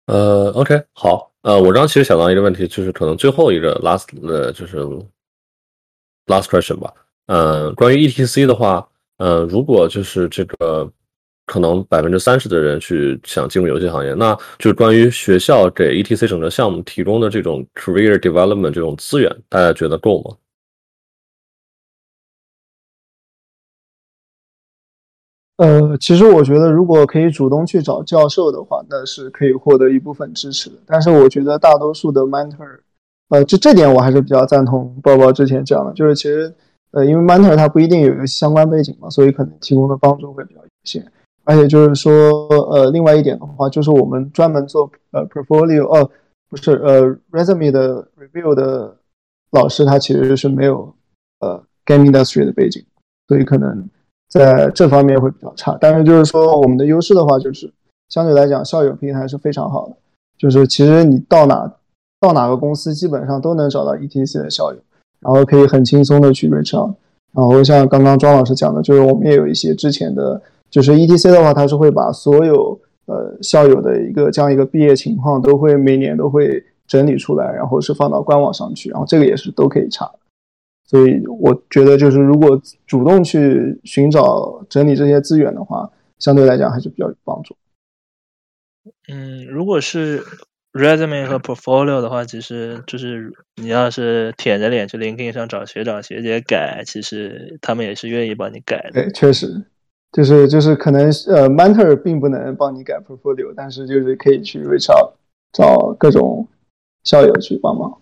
呃，OK，好，呃，我刚其实想到一个问题，就是可能最后一个 last 呃，就是 last question 吧。嗯，关于 ETC 的话，呃，如果就是这个。可能百分之三十的人去想进入游戏行业，那就是关于学校给 ETC 整个项目提供的这种 career development 这种资源，大家觉得够吗？呃，其实我觉得，如果可以主动去找教授的话，那是可以获得一部分支持的。但是我觉得大多数的 mentor，呃，就这点我还是比较赞同包包之前讲的，就是其实，呃，因为 mentor 他不一定有一个相关背景嘛，所以可能提供的帮助会比较有限。而且就是说，呃，另外一点的话，就是我们专门做呃 portfolio，哦，不是，呃，resume 的 review 的老师，他其实是没有呃 game industry 的背景，所以可能在这方面会比较差。但是就是说，我们的优势的话，就是相对来讲，校友平台是非常好的，就是其实你到哪到哪个公司，基本上都能找到 ETC 的校友，然后可以很轻松的去 reach out。然后像刚刚庄老师讲的，就是我们也有一些之前的。就是 E T C 的话，它是会把所有呃校友的一个这样一个毕业情况，都会每年都会整理出来，然后是放到官网上去，然后这个也是都可以查。所以我觉得，就是如果主动去寻找整理这些资源的话，相对来讲还是比较有帮助。嗯，如果是 resume 和 portfolio 的话，其实就是你要是舔着脸去 LinkedIn 上找学长学姐改，其实他们也是愿意帮你改的。对，确实。就是就是可能呃，mentor 并不能帮你改 portfolio，但是就是可以去 reach out 找各种校友去帮忙。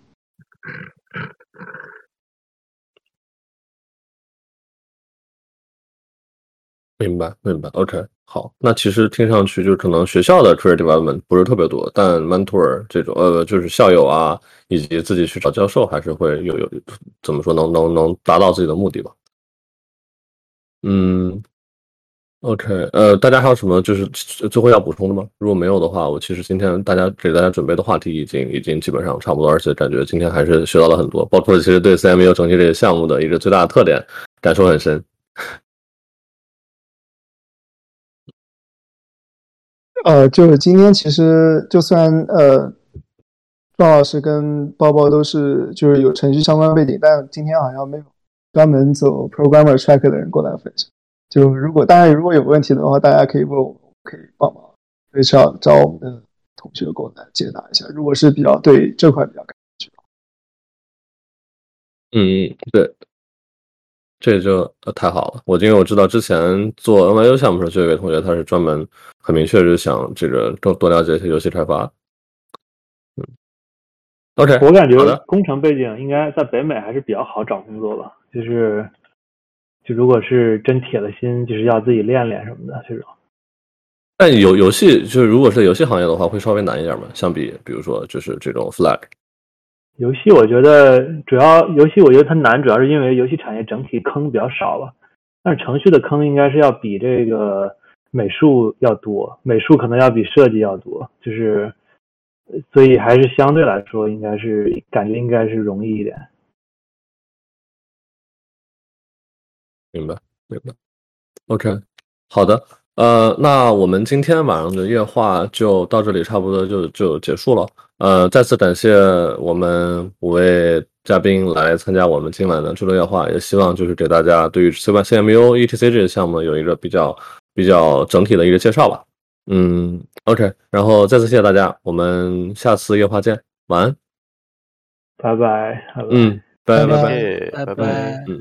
明白明白，OK，好。那其实听上去就是可能学校的 career development 不是特别多，但 mentor 这种呃，就是校友啊，以及自己去找教授，还是会有有怎么说能能能达到自己的目的吧？嗯。OK，呃，大家还有什么就是最后要补充的吗？如果没有的话，我其实今天大家给大家准备的话题已经已经基本上差不多，而且感觉今天还是学到了很多，包括其实对 CMU 整体这个项目的一个最大的特点感受很深。呃，就是今天其实就算呃，庄老师跟包包都是就是有程序相关背景，但今天好像没有专门走 programmer track 的人过来分享。就如果大家如果有问题的话，大家可以问我，可以帮忙，可以找找我们的同学过来解答一下。如果是比较对这块比较感兴趣，嗯，对，这就太好了。我因为我知道之前做 NYU 项目时候，就有一位同学，他是专门很明确就想这个多多了解一些游戏开发。嗯 OK，我感觉工程背景应该在北美还是比较好找工作吧，就是就如果是真铁了心，就是要自己练练什么的这种。但游游戏就是如果是游戏行业的话，会稍微难一点嘛？相比比如说就是这种 Flag，游戏我觉得主要游戏我觉得它难，主要是因为游戏产业整体坑比较少吧。但是程序的坑应该是要比这个美术要多，美术可能要比设计要多，就是所以还是相对来说应该是感觉应该是容易一点。明白明白。OK，好的，呃，那我们今天晚上的夜话就到这里，差不多就就结束了。呃，再次感谢我们五位嘉宾来参加我们今晚的智多夜话，也希望就是给大家对于 C Y CMU ETC 这个项目有一个比较比较整体的一个介绍吧。嗯，OK，然后再次谢谢大家，我们下次夜话见，晚安。拜拜，拜拜。嗯，拜拜拜拜。嗯。